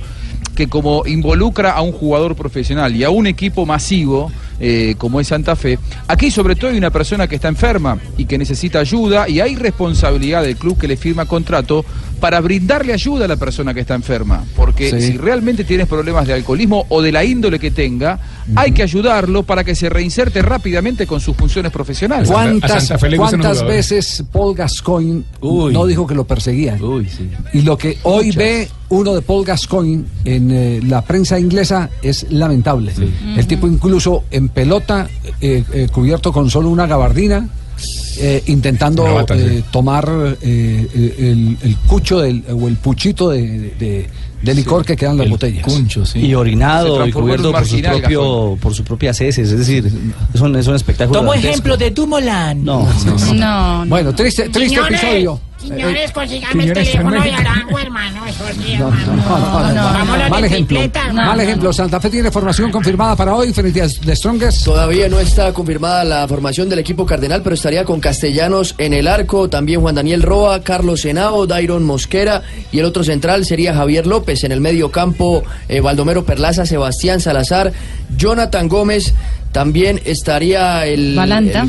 Speaker 9: que como involucra a un jugador profesional y a un equipo masivo, eh, como es Santa Fe, aquí sobre todo hay una persona que está enferma y que necesita ayuda y hay responsabilidad del club que le firma contrato para brindarle ayuda a la persona que está enferma. Porque
Speaker 4: Sí.
Speaker 9: si realmente tienes problemas de alcoholismo o de la índole que tenga, hay que ayudarlo para que se reinserte rápidamente con sus funciones profesionales.
Speaker 4: ¿Cuántas, cuántas veces Paul Gascoigne no dijo que lo perseguían? Y lo que hoy ve uno de Paul Gascoigne en eh, la prensa inglesa es lamentable. El tipo incluso en pelota, eh, eh, cubierto con solo una gabardina, eh, intentando eh,
Speaker 12: sí.
Speaker 4: tomar eh, el, el cucho del, o el puchito de, de- de licor que quedan en las botellas.
Speaker 19: Y orinado y cubierto por su, propio, por su propias heces. Es decir, es un, es un espectáculo.
Speaker 14: Tomo ejemplo de Dumoulin.
Speaker 19: No,
Speaker 10: No,
Speaker 4: Bueno, triste, triste
Speaker 27: Quiñones,
Speaker 4: episodio.
Speaker 27: Quiñones,
Speaker 4: Eh,
Speaker 27: consígame
Speaker 4: Quiñones
Speaker 27: el teléfono de. Arango, hermano. Eso sí,
Speaker 4: No, no, no, no, Mal ejemplo. Mal ejemplo. Santa Fe tiene formación confirmada para hoy frente a The Strongest.
Speaker 21: Todavía no está confirmada la formación del equipo cardenal, pero estaría con Castellanos en el arco, también Juan Daniel Roa, Carlos Senao, Dairon Mosquera y el otro central sería Javier López. En el medio campo, eh, Baldomero Perlaza, Sebastián Salazar, Jonathan Gómez, también estaría el,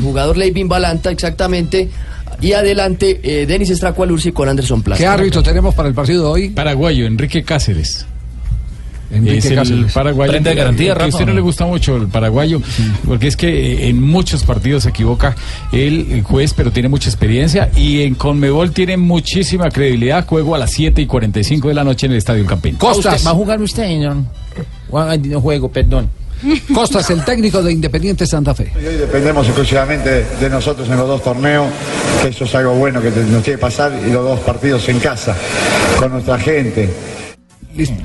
Speaker 21: jugador Leivin Balanta, exactamente. Y adelante, eh, Denis Estracualursi con Anderson Plaza.
Speaker 4: ¿Qué árbitro tenemos para el partido de hoy?
Speaker 28: Paraguayo, Enrique Cáceres.
Speaker 4: Enrique
Speaker 28: es el
Speaker 4: Cáceres.
Speaker 28: paraguayo.
Speaker 4: De garantía,
Speaker 28: a usted no le gusta mucho el paraguayo, porque es que eh, en muchos partidos se equivoca el juez, pero tiene mucha experiencia y en Conmebol tiene muchísima credibilidad. Juego a las 7 y 45 de la noche en el Estadio El Campín.
Speaker 14: Usted- ¿Va a jugar usted, señor? Juan- No juego, perdón.
Speaker 4: Costas, el técnico de Independiente Santa Fe.
Speaker 29: Y hoy dependemos exclusivamente de nosotros en los dos torneos, que eso es algo bueno que nos tiene que pasar, y los dos partidos en casa, con nuestra gente.
Speaker 4: Listo.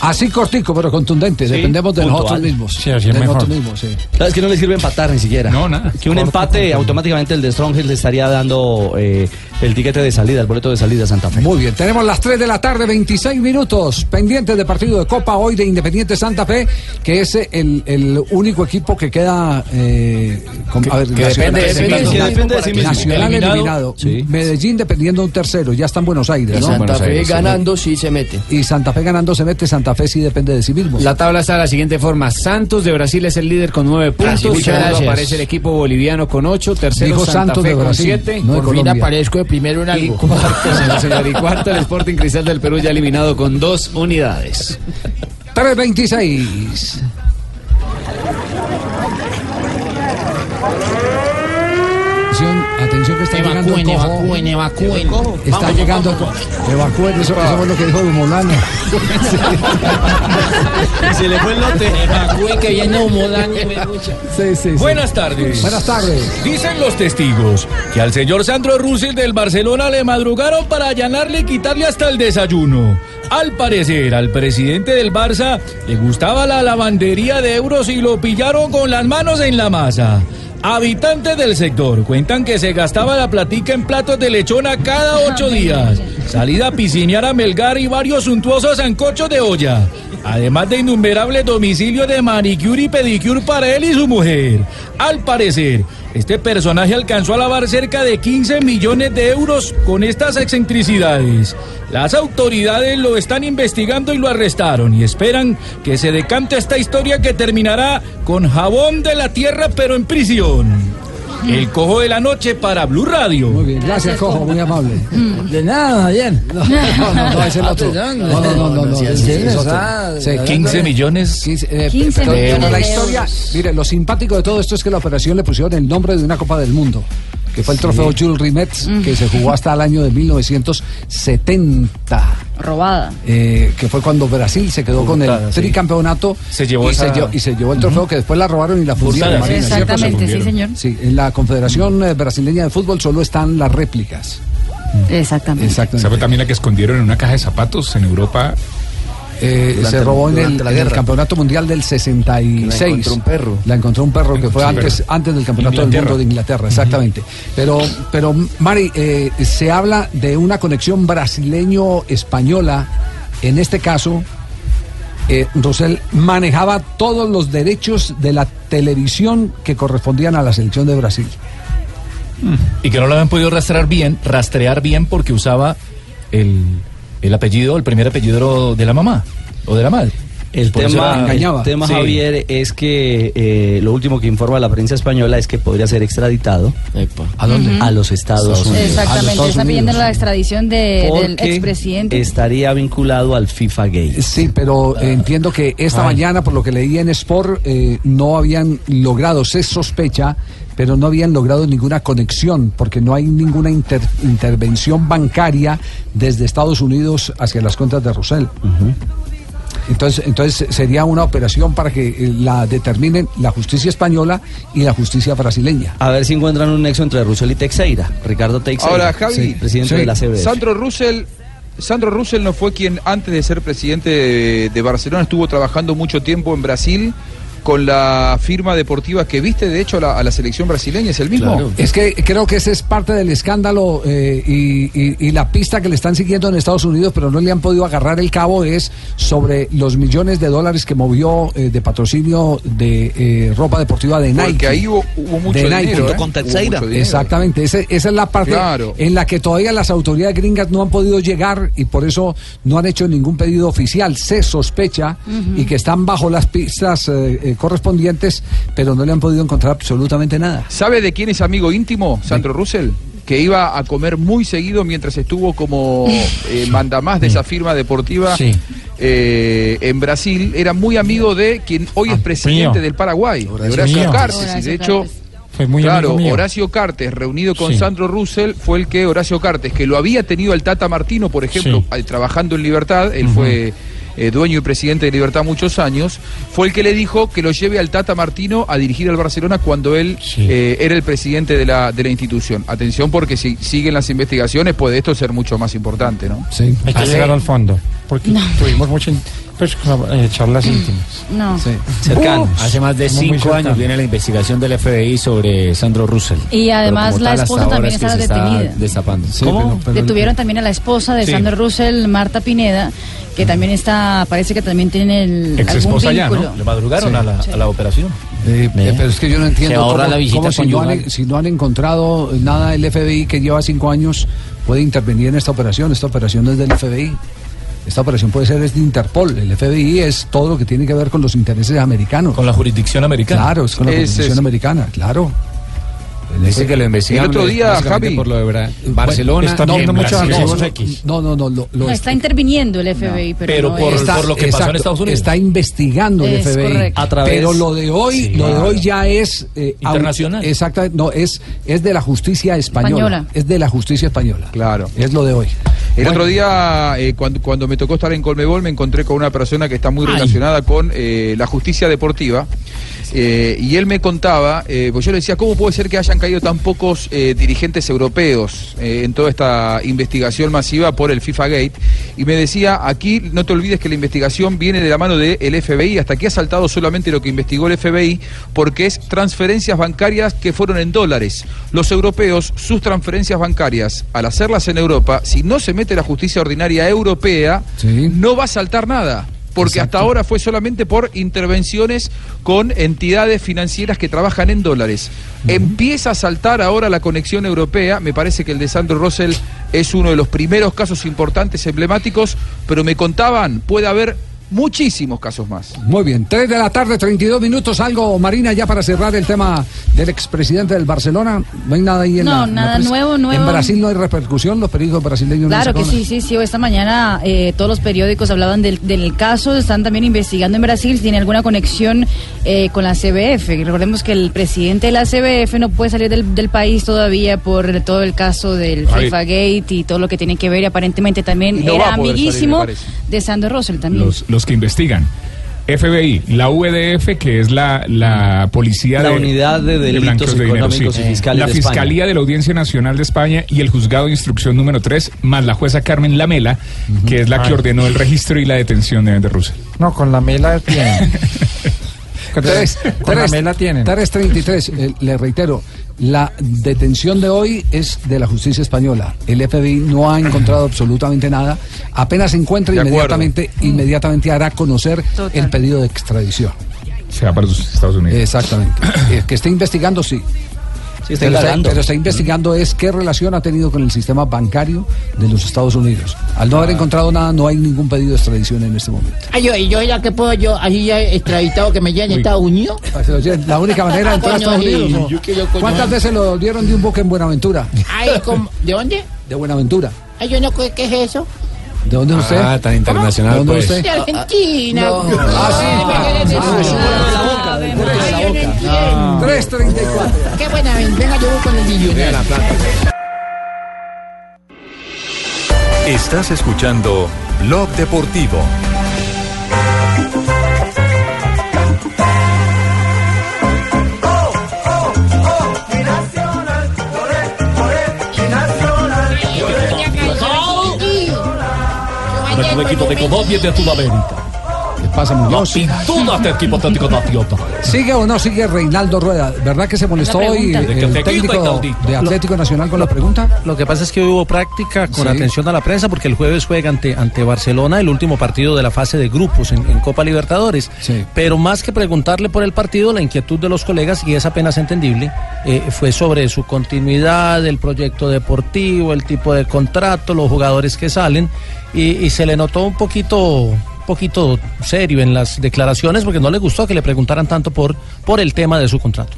Speaker 4: Así cortico, pero contundente. Dependemos de
Speaker 19: puntual.
Speaker 4: nosotros mismos.
Speaker 19: Sí, así
Speaker 4: de
Speaker 19: es mejor.
Speaker 4: nosotros mismos, sí.
Speaker 19: ¿Sabes que no le sirve empatar ni siquiera?
Speaker 28: No, nada.
Speaker 19: Que un
Speaker 28: Corto,
Speaker 19: empate automáticamente el de Strongest le estaría dando eh, el tiquete de salida, el boleto de salida a Santa Fe.
Speaker 4: Muy bien, tenemos las 3 de la tarde, 26 minutos, pendientes de partido de Copa hoy de Independiente Santa Fe, que es el, el único equipo que queda. eh, con- a ver,
Speaker 21: que
Speaker 4: Nacional-
Speaker 21: depende de sí.
Speaker 4: Nacional-
Speaker 21: Depende de sí mismo.
Speaker 4: Nacional
Speaker 21: Eliminado.
Speaker 4: eliminado. Medellín dependiendo un tercero, ya está en Buenos Aires,
Speaker 21: Y
Speaker 4: ¿no?
Speaker 21: Santa
Speaker 4: Buenos
Speaker 21: Fe
Speaker 4: Aires, sí.
Speaker 21: ganando sí se mete.
Speaker 4: Y Santa Fe ganando se mete, Santa Fe sí depende de sí mismo.
Speaker 20: La tabla está de la siguiente forma. Santos de Brasil es el líder con nueve puntos.
Speaker 21: Brasil, muchas
Speaker 20: Segundo
Speaker 21: gracias.
Speaker 20: aparece el equipo boliviano con ocho. Tercero
Speaker 4: Dijo
Speaker 20: Santa
Speaker 4: Santos
Speaker 20: Fe
Speaker 4: de
Speaker 20: con
Speaker 4: Brasil,
Speaker 20: siete.
Speaker 4: no de
Speaker 20: Por fin aparezco primero en algo. Y cuarto, señor, señor, y cuarto el Sporting Cristal del Perú ya eliminado con dos unidades.
Speaker 4: 326. Atención, atención que está llegando el
Speaker 14: Evacúen,
Speaker 4: cojo.
Speaker 14: evacúen, evacúen.
Speaker 4: Está
Speaker 14: Vamos,
Speaker 4: llegando
Speaker 14: vamos.
Speaker 4: Evacúen, eso, eso es lo que dijo Dumolano.
Speaker 19: se le fue el lote.
Speaker 14: Evacúen que viene.
Speaker 4: Sí, sí, sí.
Speaker 16: Buenas tardes.
Speaker 4: Buenas tardes.
Speaker 16: Dicen los testigos que al señor Sandro Russell del Barcelona le madrugaron para allanarle y quitarle hasta el desayuno. Al parecer, al presidente del Barça le gustaba la lavandería de euros y lo pillaron con las manos en la masa. Habitantes del sector cuentan que se gastaba la platica en platos de lechona cada ocho días. Salida a piscinear a Melgar y varios suntuosos sancochos de olla. Además de innumerables domicilios de manicure y pedicure para él y su mujer. Al parecer, este personaje alcanzó a lavar cerca de 15 millones de euros con estas excentricidades. Las autoridades lo están investigando y lo arrestaron y esperan que se decante esta historia que terminará con jabón de la tierra pero en prisión. El cojo de la noche para Blue Radio.
Speaker 4: Muy bien, gracias, Cojo, muy amable.
Speaker 14: De nada, bien.
Speaker 4: No, no, no, es el otro. No, no, no, no, no, es- es otro. Sí,
Speaker 28: 15 millones.
Speaker 4: 15, eh,
Speaker 10: 15
Speaker 4: pero- la historia, mire, lo simpático de todo esto es que la operación le pusieron el nombre de una Copa del Mundo, que fue el trofeo Jules Rimet, que se jugó hasta el año de 1970.
Speaker 10: Robada.
Speaker 4: eh, que fue cuando Brasil se quedó con el
Speaker 28: sí.
Speaker 4: tricampeonato
Speaker 28: Se llevó
Speaker 4: y,
Speaker 28: esa-
Speaker 4: se llevó, y se llevó el trofeo que después la robaron y la fundieron.
Speaker 28: Sí.
Speaker 10: Exactamente, sí, señor.
Speaker 4: Sí, en la Confederación eh, Brasileña de Fútbol solo están las réplicas.
Speaker 10: Exactamente.
Speaker 4: Exactamente.
Speaker 12: ¿Sabe también la que escondieron en una caja de zapatos en Europa?
Speaker 4: Eh, se robó en el,
Speaker 26: durante la
Speaker 4: en el
Speaker 26: guerra.
Speaker 4: campeonato mundial del 66.
Speaker 26: Que la encontró un perro.
Speaker 4: La encontró un perro que fue
Speaker 12: Sí,
Speaker 4: antes, del campeonato del mundo de Inglaterra, exactamente. Pero, pero Mari, eh, se habla de una conexión brasileño-española. En este caso, eh, Rosell manejaba todos los derechos de la televisión que correspondían a la selección de Brasil.
Speaker 28: Y que no lo habían podido rastrear bien, rastrear bien porque usaba el, el apellido, el primer apellido de la mamá o de la madre.
Speaker 19: El
Speaker 28: Por
Speaker 19: tema,
Speaker 28: era-
Speaker 19: el
Speaker 4: engañaba.
Speaker 19: tema
Speaker 28: Sí.
Speaker 19: Javier, es que eh, lo último que informa la prensa española es que podría ser extraditado.
Speaker 4: ¿A dónde?
Speaker 19: A los Estados Unidos.
Speaker 10: Exactamente.
Speaker 4: Estados
Speaker 10: Está pidiendo la extradición de- del expresidente.
Speaker 19: estaría vinculado al FIFA Gate.
Speaker 4: Sí, pero eh, entiendo que esta
Speaker 19: Ay.
Speaker 4: mañana, por lo que leí en Sport, eh, no habían logrado, se sospecha, pero no habían logrado ninguna conexión, porque no hay ninguna inter- intervención bancaria desde Estados Unidos hacia las cuentas de Rosell. Entonces, entonces sería una operación para que eh, la determinen la justicia española y la justicia brasileña.
Speaker 19: A ver si encuentran un nexo entre Russell y Teixeira. Ricardo Teixeira.
Speaker 9: Ahora, Javi,
Speaker 19: sí, presidente
Speaker 9: sí,
Speaker 19: de la CBF.
Speaker 9: Sandro Russell, Sandro Russell no fue quien antes de ser presidente de, de Barcelona estuvo trabajando mucho tiempo en Brasil con la firma deportiva que viste de hecho a la, a la selección brasileña, es el mismo.
Speaker 4: Es que creo que ese es parte del escándalo eh, y, y- y la pista que le están siguiendo en Estados Unidos, pero no le han podido agarrar el cabo, es sobre los millones de dólares que movió eh, de patrocinio de eh, ropa deportiva de Nike.
Speaker 9: Porque ahí hubo, hubo mucho
Speaker 4: De Nike.
Speaker 9: dinero. ¿eh?
Speaker 4: con
Speaker 9: Hubo
Speaker 26: Teixeira.
Speaker 9: mucho dinero.
Speaker 4: Exactamente, ese- esa es la parte
Speaker 9: Claro.
Speaker 4: en la que todavía las autoridades gringas no han podido llegar y por eso no han hecho ningún pedido oficial. Se sospecha y que están bajo las pistas eh, eh, correspondientes, pero no le han podido encontrar absolutamente nada.
Speaker 9: ¿Sabe de quién es amigo íntimo, Sandro Russell? Que iba a comer muy seguido mientras estuvo como eh, mandamás de esa firma deportiva
Speaker 28: Sí.
Speaker 9: eh, en Brasil. Era muy amigo de quien hoy es presidente
Speaker 28: mío.
Speaker 9: del Paraguay, de
Speaker 28: Horacio
Speaker 9: Horacio. Cartes. Y de hecho.
Speaker 28: Fue muy
Speaker 9: claro. Horacio Cartes, reunido con
Speaker 28: Sí.
Speaker 9: Sandro Russell, fue el que Horacio Cartes, que lo había tenido el Tata Martino, por ejemplo,
Speaker 28: Sí.
Speaker 9: eh, trabajando en Libertad, él fue eh, dueño y presidente de Libertad muchos años, fue el que le dijo que lo lleve al Tata Martino a dirigir al Barcelona cuando él
Speaker 28: Sí.
Speaker 9: eh, era el presidente de la, de la institución. Atención porque si siguen las investigaciones puede esto ser mucho más importante, ¿no?
Speaker 4: Sí.
Speaker 24: Hay que llegar al fondo, porque tuvimos muchas pues, eh, charlas íntimas.
Speaker 10: No.
Speaker 19: Cercanos.
Speaker 20: Hace más de cinco años viene la investigación del FBI sobre Sandro Russell.
Speaker 10: Y además
Speaker 20: Pero
Speaker 10: la esposa también
Speaker 20: es que
Speaker 10: está detenida.
Speaker 20: destapando.
Speaker 4: ¿Cómo?
Speaker 10: Detuvieron también a la esposa de
Speaker 28: Sí.
Speaker 10: Sandro Russell, Marta Pineda, que también está, parece que también tiene el,
Speaker 28: Ex
Speaker 10: algún
Speaker 28: esposa ya, ¿no? Le madrugaron
Speaker 4: Sí.
Speaker 28: a, la, a la operación.
Speaker 4: Eh, eh, pero es que yo no entiendo
Speaker 20: Se ahorra
Speaker 4: cómo,
Speaker 20: la visita
Speaker 4: cómo si, no han, si no han encontrado nada el FBI que lleva cinco años puede intervenir en esta operación. Esta operación es del FBI. Esta operación puede ser es de Interpol. El FBI es todo lo que tiene que ver con los intereses americanos.
Speaker 28: Con la jurisdicción americana.
Speaker 4: Claro, es con la jurisdicción
Speaker 9: es-
Speaker 4: americana, claro.
Speaker 20: Dice que lo investigan
Speaker 9: El otro día, Javi,
Speaker 20: por lo de Bra- Barcelona.
Speaker 24: Está
Speaker 20: no,
Speaker 24: viendo
Speaker 20: en
Speaker 24: muchas
Speaker 4: no,
Speaker 24: X.
Speaker 4: no, no, no, lo, lo
Speaker 10: No, está interviniendo el FBI, pero,
Speaker 28: Pero
Speaker 10: no
Speaker 28: por- lo que pasó en Estados Unidos.
Speaker 4: Está investigando el FBI.
Speaker 10: correcto.
Speaker 19: A través-
Speaker 4: pero lo de hoy,
Speaker 28: Sí,
Speaker 4: lo de hoy ya es eh,
Speaker 28: Internacional.
Speaker 4: Exactamente, no es es de la justicia española.
Speaker 10: Española.
Speaker 4: Es de la justicia española.
Speaker 9: Claro.
Speaker 4: Es lo de hoy.
Speaker 9: El
Speaker 4: Bueno,
Speaker 9: otro día, eh, cuando, cuando me tocó estar en Colmebol, me encontré con una persona que está muy
Speaker 20: Ay.
Speaker 9: relacionada con eh, la justicia deportiva. Eh, y él me contaba, eh, pues yo le decía, ¿cómo puede ser que hayan caído tan pocos eh, dirigentes europeos eh, en toda esta investigación masiva por el FIFA Gate? Y me decía, aquí no te olvides que la investigación viene de la mano del FBI, hasta aquí ha saltado solamente lo que investigó el FBI, porque es transferencias bancarias que fueron en dólares. Los europeos, sus transferencias bancarias, al hacerlas en Europa, si no se mete la justicia ordinaria europea, no va a saltar nada. Porque hasta ahora fue solamente por intervenciones con entidades financieras que trabajan en dólares. Empieza a saltar ahora la conexión europea. Me parece que el de Sandro Russell es uno de los primeros casos importantes, emblemáticos, pero me contaban, puede haber muchísimos casos más.
Speaker 4: Muy bien, 3 de la tarde, 32 minutos. Algo, Marina, ya para cerrar el tema del expresidente del Barcelona. No hay nada ahí en
Speaker 10: No,
Speaker 4: la- en la
Speaker 10: nada nuevo, nuevo.
Speaker 4: En Brasil no hay repercusión, los periódicos brasileños no
Speaker 10: Claro que sí, sí, sí. Esta mañana eh, todos los periódicos hablaban del, del caso, están también investigando en Brasil si tiene alguna conexión eh, con la CBF. Recordemos que el presidente de la CBF no puede salir del, del país todavía por todo el caso del
Speaker 12: Ay.
Speaker 10: FIFA Gate y todo lo que tiene que ver. Y aparentemente también
Speaker 12: Y no va
Speaker 10: era
Speaker 12: salir,
Speaker 10: amiguísimo de Sandro Russell también.
Speaker 12: Los, los que investigan. FBI, la UEDF, que es la, la policía
Speaker 19: La
Speaker 12: de,
Speaker 19: Unidad de Delitos
Speaker 12: blancos de dinero,
Speaker 19: Económicos y Fiscales
Speaker 12: La
Speaker 19: de
Speaker 12: Fiscalía de la Audiencia Nacional de España y el Juzgado de Instrucción número 3, más la jueza Carmen Lamela, que es la que ordenó el registro y la detención de, de Russell.
Speaker 5: No, con la mela tienen.
Speaker 4: Tres,
Speaker 5: Con la
Speaker 4: tres-
Speaker 5: mela tienen.
Speaker 4: 3.33, eh, le reitero, la detención de hoy es de la justicia española. El FBI no ha encontrado absolutamente nada. Apenas
Speaker 12: acuerdo.
Speaker 4: inmediatamente, inmediatamente hará conocer el pedido de extradición.
Speaker 12: Se va para los Estados Unidos.
Speaker 4: Exactamente. Eh, que esté investigando, sí.
Speaker 19: Sí, está
Speaker 4: pero, está,
Speaker 19: indagando.
Speaker 4: pero está investigando es qué relación ha tenido con el sistema bancario de los Estados Unidos. Al no haber encontrado nada, no hay ningún pedido de extradición en este momento.
Speaker 30: Ay, yo, y yo ya que puedo yo, así ya extraditado que me lleven a Estados Unidos.
Speaker 4: La única manera de entrar a Estados Unidos. ¿no?
Speaker 30: yo que yo, coño.
Speaker 4: ¿Cuántas veces lo dieron de un buque en Buenaventura?
Speaker 30: Ay, ¿cómo? ¿de dónde?
Speaker 4: De Buenaventura.
Speaker 30: Ay, yo no sé qué es eso.
Speaker 4: ¿De dónde es usted?
Speaker 20: Ah, tan internacional,
Speaker 4: ¿De dónde
Speaker 20: pues.
Speaker 4: es usted?
Speaker 30: De Argentina.
Speaker 4: No. Ah, sí. Ah,
Speaker 30: de la boca.
Speaker 4: 3.34.
Speaker 30: Qué buena, ven, venga, yo voy con el niño.
Speaker 1: Estás escuchando Blog Deportivo.
Speaker 16: Nuestro equipo de Colombia y de Sudamérica.
Speaker 4: ¿Qué pasa, Muñoz?
Speaker 16: Sin duda este equipo técnico nacional.
Speaker 4: ¿Sigue o no sigue Reinaldo Rueda? ¿Verdad que se molestó hoy
Speaker 16: pregunta.
Speaker 4: el
Speaker 16: ¿De qué te quita,
Speaker 4: técnico de Atlético Nacional con la pregunta?
Speaker 6: Lo que pasa es que hubo práctica con
Speaker 4: Sí.
Speaker 6: atención a la prensa porque el jueves juega ante, ante Barcelona el último partido de la fase de grupos en, en Copa Libertadores. Pero más que preguntarle por el partido, la inquietud de los colegas, y es apenas entendible, eh, fue sobre su continuidad, el proyecto deportivo, el tipo de contrato, los jugadores que salen, y, se le notó un poquito poquito serio en las declaraciones porque no le gustó que le preguntaran tanto por, por el tema de su contrato.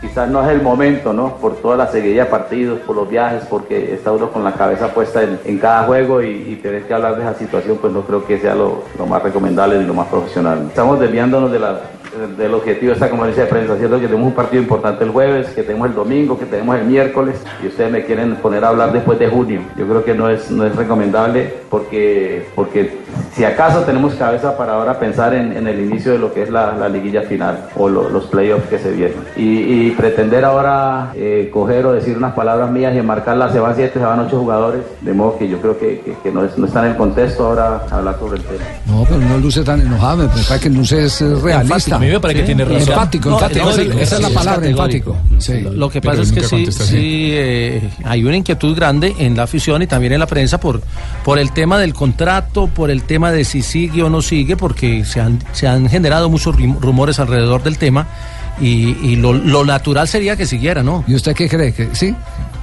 Speaker 31: Quizás no es el momento, ¿no? Por toda la seguidilla de partidos, por los viajes, porque está uno con la cabeza puesta en, cada juego y, y tener que hablar de esa situación, pues no creo que sea lo, lo más recomendable ni lo más profesional. Estamos desviándonos de la, del objetivo de esta conferencia de prensa, cierto que tenemos un partido importante el jueves, que tenemos el domingo, que tenemos el miércoles, y ustedes me quieren poner a hablar después de junio. Yo creo que no es, no es recomendable porque, porque si acaso tenemos cabeza para ahora pensar en, en el inicio de lo que es la, la liguilla final o lo- los playoffs que se vienen. Y, y pretender ahora eh, coger o decir unas palabras mías y enmarcarlas, se van siete, se van ocho jugadores, de modo que yo creo que, que- que no, es- no está en el contexto ahora hablar sobre el tema.
Speaker 4: No, pero no luce tan enojado, me parece que luce es eh, realista.
Speaker 6: Mí me parece que tiene razón.
Speaker 4: Enfático,
Speaker 6: No,
Speaker 4: enfático, esa- es la palabra. Sí.
Speaker 6: Lo, que
Speaker 4: Pero
Speaker 6: pasa es que sí, eh, hay una inquietud grande en la afición y también en la prensa por, por el tema del contrato, por el tema de si sigue o no sigue, porque se han, se han generado muchos rumores alrededor del tema y, y lo, lo natural sería que siguiera, ¿no?
Speaker 4: ¿Y usted qué cree? que sí?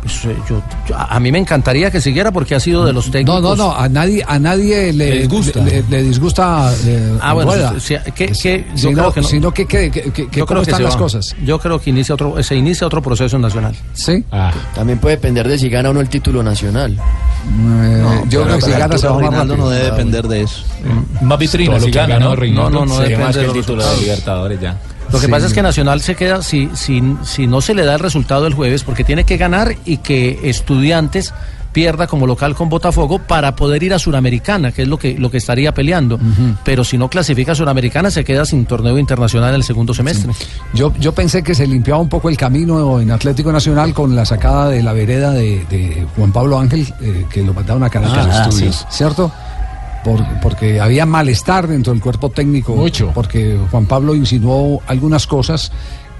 Speaker 6: Pues, eh, yo, yo- a mí me encantaría que siguiera porque ha sido de los técnicos.
Speaker 4: No, no, no, a nadie, a nadie le,
Speaker 6: Le disgusta.
Speaker 4: le, le- le disgusta eh,
Speaker 6: Ah, bueno,
Speaker 4: Rueda.
Speaker 6: si- si- que- que- yo
Speaker 4: sino,
Speaker 6: creo que no.
Speaker 4: sino que, que, que,
Speaker 6: Yo
Speaker 4: cómo
Speaker 6: creo que
Speaker 4: están
Speaker 6: se
Speaker 4: las
Speaker 6: va.
Speaker 4: cosas.
Speaker 6: Yo creo que inicia otro, se inicia otro proceso nacional.
Speaker 4: Sí.
Speaker 21: También puede depender de si gana o no el título nacional.
Speaker 4: Eh, yo creo que si gana se va más
Speaker 21: no debe
Speaker 26: depender de eso.
Speaker 6: Más vitrina si gana, ¿no? No, no, no
Speaker 20: sería
Speaker 6: depende
Speaker 20: más que
Speaker 6: de
Speaker 20: el título de. Libertadores ya.
Speaker 6: Lo que
Speaker 20: Sí.
Speaker 6: pasa es que Nacional se queda si, si, si no se le da el resultado el jueves porque tiene que ganar y que Estudiantes
Speaker 25: pierda como local con Botafogo para poder ir a Suramericana, que es lo que, lo que estaría peleando. Pero si no clasifica a Suramericana, se queda sin torneo internacional en el segundo semestre.
Speaker 4: Yo, yo pensé que se limpiaba un poco el camino en Atlético Nacional con la sacada de la vereda de, de Juan Pablo Ángel, eh, que lo mandaron a Caracas
Speaker 20: Ah,
Speaker 4: Estudios,
Speaker 20: sí.
Speaker 4: ¿cierto? Por- porque había malestar dentro del cuerpo técnico.
Speaker 20: Mucho.
Speaker 4: Porque Juan Pablo insinuó algunas cosas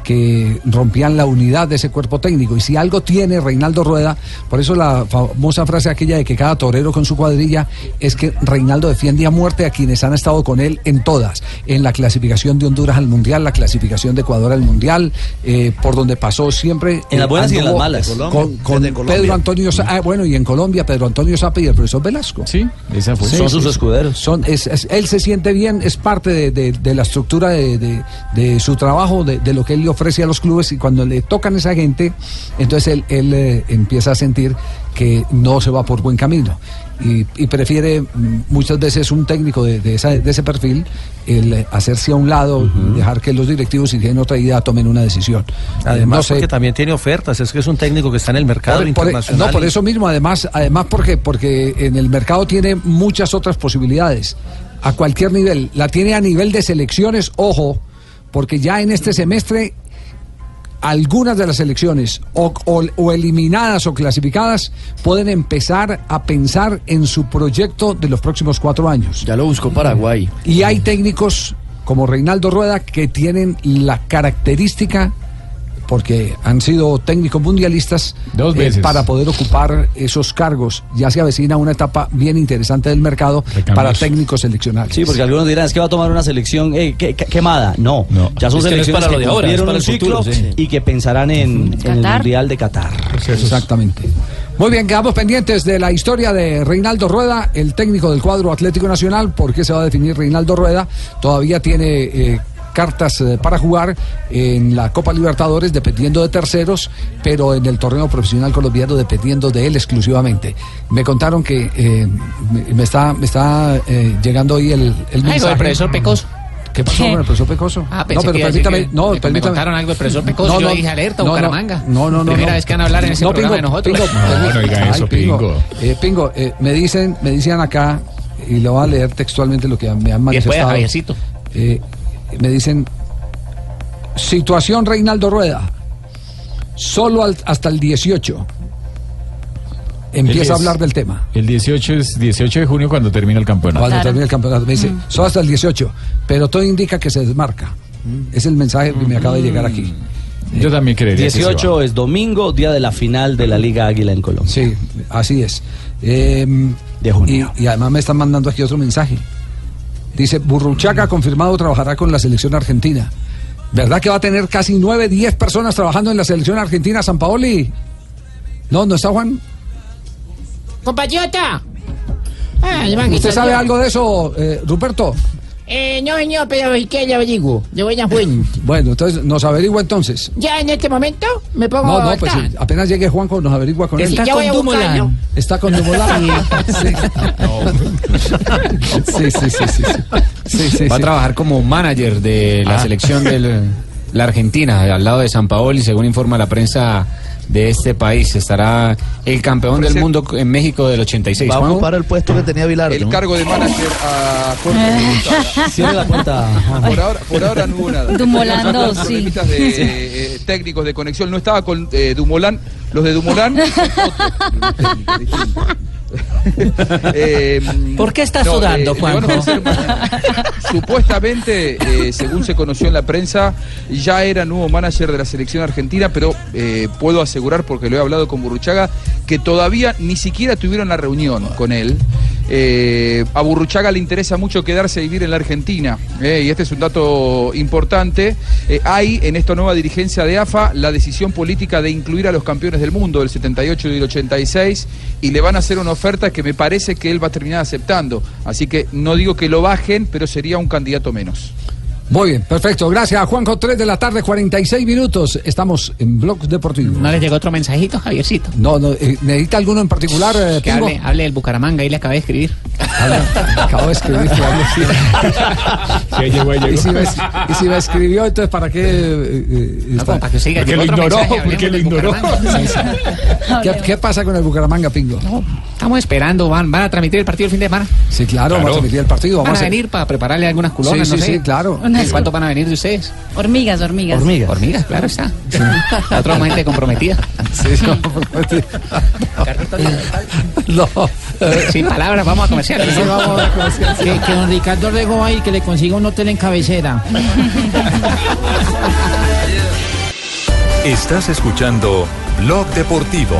Speaker 4: que rompían la unidad de ese cuerpo técnico. Y si algo tiene Reinaldo Rueda, por eso la famosa frase aquella de que cada torero con su cuadrilla, es que Reinaldo defiende a muerte a quienes han estado con él en todas. En la clasificación de Honduras al Mundial, la clasificación de Ecuador al Mundial, eh, por donde pasó siempre.
Speaker 19: En las buenas y en las malas.
Speaker 4: Con,
Speaker 19: Colombia,
Speaker 4: con. Pedro Antonio Sa- ah, bueno, y en Colombia, Pedro Antonio Zapa y el profesor Velasco.
Speaker 28: Sí, esa fue.
Speaker 19: Son sus escuderos.
Speaker 4: Son, es- es- él se siente bien, es parte de, de- de la estructura de, de- de su trabajo, de, de lo que él le ofrece a los clubes y cuando le tocan a esa gente, entonces él, él, eh, empieza a sentir que no se va por buen camino. Y, y prefiere mm, muchas veces un técnico de, de esa- de ese perfil el hacerse a un lado, dejar que los directivos si tienen otra idea tomen una decisión.
Speaker 25: Además,
Speaker 4: No sé,
Speaker 25: porque también tiene ofertas, es que es un técnico que está en el mercado
Speaker 4: por- por-
Speaker 25: internacional.
Speaker 4: no, por eso mismo, además, además porque, porque en el mercado tiene muchas otras posibilidades, a cualquier nivel. La tiene a nivel de selecciones, ojo, porque ya en este semestre algunas de las selecciones o, o- o eliminadas o clasificadas pueden empezar a pensar en su proyecto de los próximos cuatro años.
Speaker 21: Ya lo buscó Paraguay.
Speaker 4: Y hay técnicos como Reinaldo Rueda que tienen la característica, porque han sido técnicos mundialistas,
Speaker 28: Dos
Speaker 4: eh, para poder ocupar esos cargos. Ya se avecina una etapa bien interesante del mercado para técnicos seleccionados.
Speaker 19: Sí, porque algunos dirán, es que va a tomar una selección eh, que- que- quemada. No, ya son
Speaker 20: Es que no es
Speaker 19: selecciones
Speaker 20: para
Speaker 19: que
Speaker 20: lo de ahora, es para el futuro,
Speaker 19: ciclo
Speaker 20: sí.
Speaker 19: y que pensarán en, en el. Mundial de Qatar.
Speaker 4: Exactamente. Muy bien, quedamos pendientes de la historia de Reinaldo Rueda, el técnico del cuadro Atlético Nacional. ¿Por qué se va a definir Reinaldo Rueda? Todavía tiene eh, cartas eh, para jugar en la Copa Libertadores dependiendo de terceros, pero en el torneo profesional colombiano dependiendo de él exclusivamente. Me contaron que eh, me, me está, me está eh, llegando hoy el, el
Speaker 14: Ay,
Speaker 4: mensaje.
Speaker 14: del profesor Pecoso.
Speaker 4: ¿Qué pasó con el profesor Pecoso?
Speaker 14: Ah, pensé
Speaker 4: no, pero
Speaker 14: que a
Speaker 4: permítame, no,
Speaker 14: me
Speaker 4: permítame.
Speaker 14: contaron algo del profesor Pecoso, yo dije, alerta, Bucaramanga.
Speaker 4: No, no, no.
Speaker 14: Primera
Speaker 4: no.
Speaker 14: vez que van a hablar en ese programa de nosotros.
Speaker 4: Pingo,
Speaker 14: No, no diga eso, Pingo.
Speaker 4: Eh, Pingo, eh, me dicen, me dicen acá, y lo voy a leer textualmente lo que me han
Speaker 14: Después,
Speaker 4: manifestado.
Speaker 14: Javiercito.
Speaker 4: Eh, me dicen, situación Reinaldo Rueda, solo al- hasta el 18. Empieza a hablar del tema.
Speaker 28: El 18 es 18 de junio cuando termina el campeonato.
Speaker 4: Cuando termine el campeonato. Me dice, solo hasta el 18, pero todo indica que se desmarca. Es el mensaje que me acaba de llegar aquí.
Speaker 28: Yo también creería que sí
Speaker 19: 18 es domingo, día de la final de la Liga Águila en Colombia.
Speaker 4: Sí, así es. Eh,
Speaker 19: de junio.
Speaker 4: Y, y además me están mandando aquí otro mensaje. Dice, Burruchaga confirmado trabajará con la selección argentina. ¿Verdad que va a tener casi 9, 10 personas trabajando en la selección argentina, San Paoli? No, ¿no está Juan?
Speaker 14: Compatriota. Ah,
Speaker 4: ¿Usted sabe algo de eso, eh, Ruperto?
Speaker 14: Eh, no, señor, pero es que le averiguo. De buena fuente.
Speaker 4: Bueno, entonces nos averigua entonces.
Speaker 14: Ya en este momento me pongo
Speaker 4: No, no,
Speaker 14: a
Speaker 4: pues sí, apenas llegue Juanjo nos averigua con él.
Speaker 14: Está voy con a. Dumoulin.
Speaker 4: Está con Dumoulin. Sí. Sí, sí, sí, sí. Sí, sí,
Speaker 20: Va a trabajar como manager de la
Speaker 4: Ah.
Speaker 20: selección de la Argentina, al lado de San Paolo, y según informa la prensa de este país, estará el campeón del mundo en México del 86.
Speaker 26: Va a
Speaker 20: Juanjo.
Speaker 26: ocupar el puesto que tenía Vilar.
Speaker 9: El cargo de manager a Gurruchaga.
Speaker 19: Cierre la puerta.
Speaker 9: Por ahora, por ahora no hubo nada.
Speaker 10: Dumoulin
Speaker 9: Los
Speaker 10: dos, sí.
Speaker 9: de eh, técnicos de conexión. No estaba con eh, Dumoulin. Los de Dumoulin. Eh,
Speaker 14: ¿Por qué
Speaker 9: no,
Speaker 14: sudando,
Speaker 9: eh, ofrecer ma- Supuestamente, eh, según se conoció en la prensa, ya era nuevo manager de la selección argentina, pero puedo asegurar, porque lo he hablado con Burruchaga, que todavía ni siquiera tuvieron la reunión con él. Eh, a Burruchaga le interesa mucho quedarse a vivir en la Argentina, eh, y este es un dato importante. Eh, hay en esta nueva dirigencia de AFA la decisión política de incluir a los campeones del mundo del 78 y del 86, y le van a hacer una oferta que me parece que él va a terminar aceptando. Así que no digo que lo bajen, pero sería un candidato menos.
Speaker 4: Muy bien, perfecto. Gracias, Juanjo. 3 de la tarde, 46 minutos. Estamos en Blog Deportivo.
Speaker 14: ¿No le llegó otro mensajito, Javiercito?
Speaker 4: No, no. eh, ¿Necesita alguno en particular, eh,
Speaker 14: Que hable, hable del Bucaramanga, ahí le acabé de escribir.
Speaker 4: Acabo de escribir. que hable, sí.
Speaker 12: llegó, llegó.
Speaker 4: Y si, me, y si me escribió, entonces, ¿para qué? eh, eh, está?
Speaker 14: para que siga,
Speaker 12: Porque lo ignoró,
Speaker 14: mensaje,
Speaker 12: porque lo ignoró.
Speaker 14: Bucaramanga.
Speaker 4: ¿Qué, qué pasa con el Bucaramanga, Pingo?
Speaker 14: Estamos esperando, van, van a transmitir el partido el fin de semana.
Speaker 4: Sí, claro, vamos a transmitir el partido.
Speaker 14: Van
Speaker 4: Vamos
Speaker 14: a
Speaker 4: a
Speaker 14: venir para prepararle algunas culonas,
Speaker 4: Sí,
Speaker 14: no
Speaker 4: sí,
Speaker 14: sé.
Speaker 4: sí, claro.
Speaker 10: Unas-
Speaker 14: ¿Cuántos van a venir de ustedes?
Speaker 10: Hormigas, hormigas.
Speaker 14: Hormigas. Hormigas, claro está. Otra gente comprometida.
Speaker 4: No.
Speaker 14: Sin palabras, vamos a comerciales.
Speaker 4: Sí, vamos a comerciales.
Speaker 14: Que, que don Ricardo Rego ahí, que le consiga un hotel en cabecera.
Speaker 1: Estás escuchando Blog Deportivo.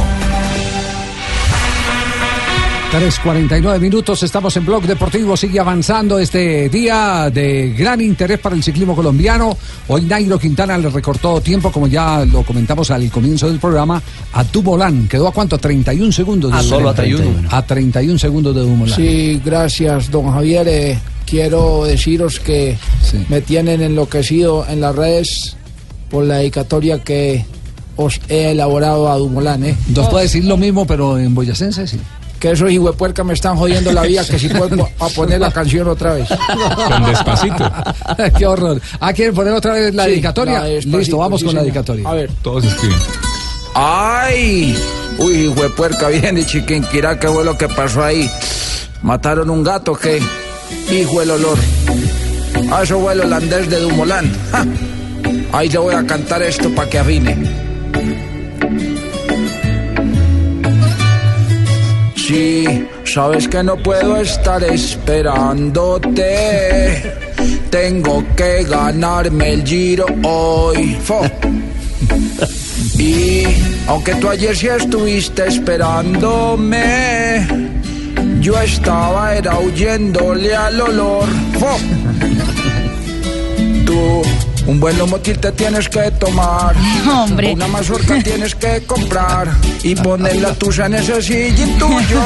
Speaker 4: 3.49 minutos, estamos en Blog Deportivo, sigue avanzando este día de gran interés para el ciclismo colombiano. Hoy Nairo Quintana le recortó tiempo, como ya lo comentamos al comienzo del programa, a Dumoulin. ¿Quedó a cuánto? 31 segundos. de
Speaker 19: Ah, solo a
Speaker 4: Dumoulin.
Speaker 19: 31.
Speaker 4: A 31 segundos de Dumoulin.
Speaker 24: Sí, gracias, don Javier. Eh, quiero deciros que me tienen enloquecido en las redes por la dedicatoria que os he elaborado a Dumolán, ¿eh?
Speaker 4: ¿Nos puede decir lo mismo, pero en boyacense? Sí.
Speaker 24: Que esos hijuepuercas me están jodiendo la vida, que si puedo a poner la canción otra vez.
Speaker 12: Con despacito.
Speaker 4: Qué horror. Ah, ¿quieren poner otra vez la
Speaker 24: Sí,
Speaker 4: dedicatoria?
Speaker 24: la
Speaker 4: Listo, vamos
Speaker 24: sí,
Speaker 4: con la dedicatoria.
Speaker 24: A ver.
Speaker 12: Todos escriben.
Speaker 18: ¡Ay! Uy, hijo de puerca, bien de Chiquinquirá, ¿qué fue lo que pasó ahí? ¿Mataron un gato qué? Hijo el olor. Ah, eso fue el holandés de Dumoulin. ¡Ja! Ahí te voy a cantar esto para que afine. Sabes que no puedo estar esperándote. Tengo que ganarme el giro hoy. Fo. Y aunque tú ayer sí estuviste esperándome, yo estaba era huyéndole al olor. Fo. Tú, un buen lomotil te tienes que tomar.
Speaker 10: Hombre.
Speaker 18: Una mazorca tienes que comprar y poner la tuya en ese sillín tuyo.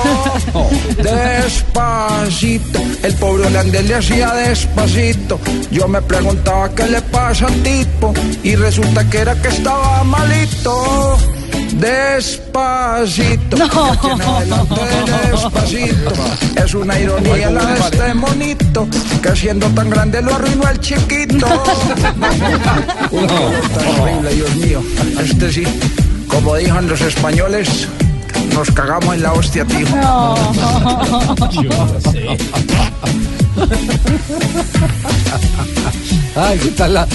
Speaker 18: Despacito, el pobre holandés le hacía despacito. Yo me preguntaba qué le pasa al tipo y resulta que era que estaba malito. Despacito,
Speaker 10: No.
Speaker 18: despacito. Es una ironía la de este monito, que siendo tan grande lo arruinó el chiquito. Tan horrible, Dios mío. Este sí, como dijan los españoles, nos cagamos en la hostia, tío.
Speaker 4: Ay, ¿qué tal la,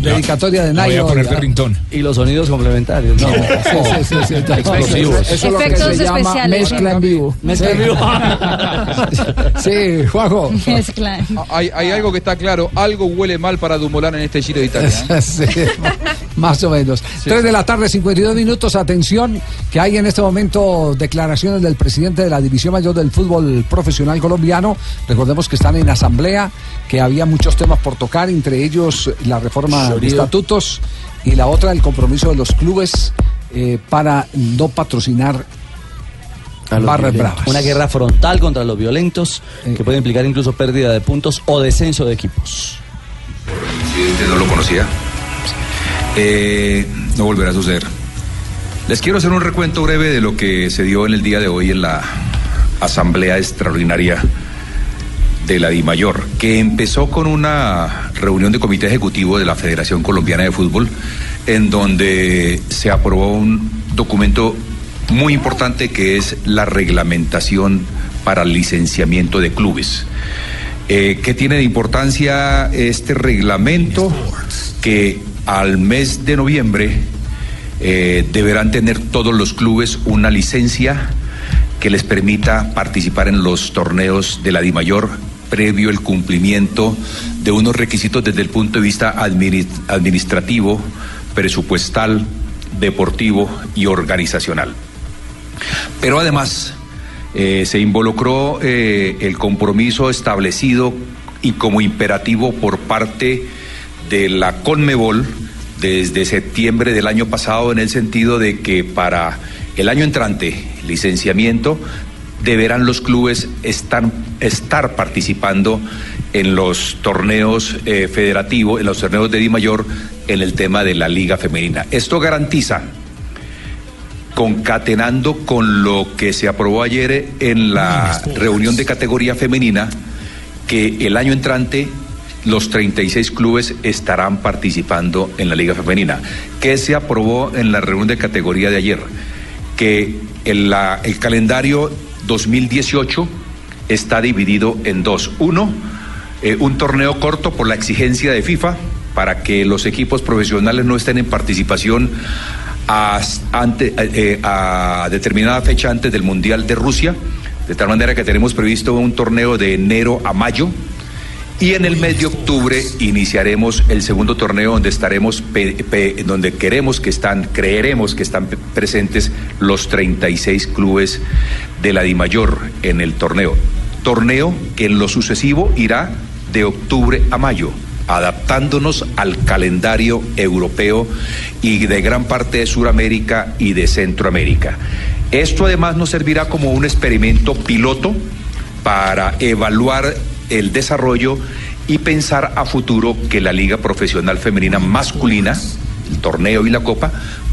Speaker 4: dedicatoria de
Speaker 12: Voy a
Speaker 4: Nairo?
Speaker 12: poner rintón.
Speaker 19: Y los sonidos complementarios. ¿no?
Speaker 4: Sí, sí, sí, sí, está-
Speaker 19: Explosivos.
Speaker 24: Eso es lo que se llama mezcla en vivo.
Speaker 19: Mezcla en vivo.
Speaker 4: Sí, Juanjo.
Speaker 10: Mezcla.
Speaker 9: Hay, hay algo que está claro, algo huele mal para Dumoulin en este Giro de Italia. ¿eh?
Speaker 4: Sí, más o menos. 3 de la tarde, 52 minutos. Atención, que hay en este momento declaraciones del presidente de la División Mayor del Fútbol Profesional Colombiano. Recordemos que están en asamblea, que había muchos temas por tocar, entre ellos la reforma de estatutos y la otra, el compromiso de los clubes eh, para no patrocinar
Speaker 19: A los
Speaker 4: barras
Speaker 19: violentos.
Speaker 4: bravas.
Speaker 19: Una guerra frontal contra los violentos que puede implicar incluso pérdida de puntos o descenso de equipos.
Speaker 32: presidente no lo conocía. Eh, no volverá a suceder. Les quiero hacer un recuento breve de lo que se dio en el día de hoy en la Asamblea Extraordinaria de la DIMAYOR, que empezó con una reunión de comité ejecutivo de la Federación Colombiana de Fútbol, en donde se aprobó un documento muy importante que es la reglamentación para el licenciamiento de clubes. Eh, ¿Qué tiene de importancia este reglamento? Que al mes de noviembre eh, deberán tener todos los clubes una licencia que les permita participar en los torneos de la DIMAYOR previo el cumplimiento de unos requisitos desde el punto de vista admini- administrativo, presupuestal, deportivo y organizacional. Pero además eh, se involucró eh, el compromiso establecido y como imperativo por parte de la Conmebol desde septiembre del año pasado en el sentido de que para el año entrante, licenciamiento, deberán los clubes estar, estar participando en los torneos eh, federativos, en los torneos de Di Mayor, en el tema de la Liga Femenina. Esto garantiza, concatenando con lo que se aprobó ayer en la reunión de categoría femenina, que el año entrante los 36 clubes estarán participando en la Liga Femenina. ¿Qué se aprobó en la reunión de categoría de ayer? Que el, la- el calendario 2018 está dividido en dos. Uno, eh, un torneo corto por la exigencia de FIFA para que los equipos profesionales no estén en participación ante- eh, a determinada fecha antes del Mundial de Rusia, de tal manera que tenemos previsto un torneo de enero a mayo. Y en el mes de octubre iniciaremos el segundo torneo donde estaremos, donde queremos que están, creeremos que están presentes los 36 clubes de la DIMAYOR en el torneo. Torneo que en lo sucesivo irá de octubre a mayo, adaptándonos al calendario europeo y de gran parte de Sudamérica y de Centroamérica. Esto además nos servirá como un experimento piloto para evaluar el desarrollo y pensar a futuro que la Liga Profesional Femenina masculina, el torneo y la copa,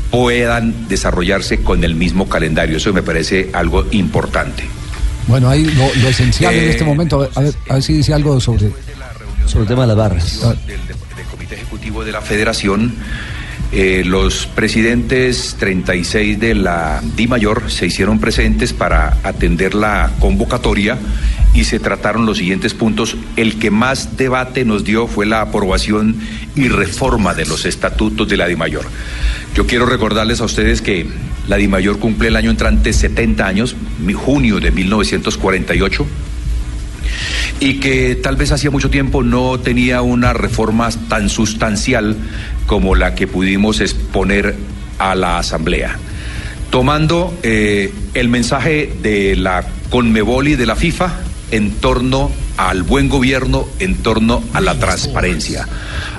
Speaker 32: puedan desarrollarse con el mismo calendario. Eso me parece algo importante.
Speaker 4: Bueno, ahí lo, lo esencial en
Speaker 32: Eh,
Speaker 4: este momento, a ver, a ver- si dice algo sobre,
Speaker 19: sobre el tema de las barras.
Speaker 32: Comité Ejecutivo de la Federación, eh, los presidentes 36 de la Di Mayor se hicieron presentes para atender la convocatoria y se trataron los siguientes puntos. El que más debate nos dio fue la aprobación y reforma de los estatutos de la Di Mayor. Yo quiero recordarles a ustedes que la Di Mayor cumple el año entrante 70 años, junio de 1948 y que tal vez hacía mucho tiempo no tenía una reforma tan sustancial como la que pudimos exponer a la Asamblea. Tomando eh, el mensaje de la Conmebol y de la FIFA en torno al buen gobierno, en torno a la transparencia.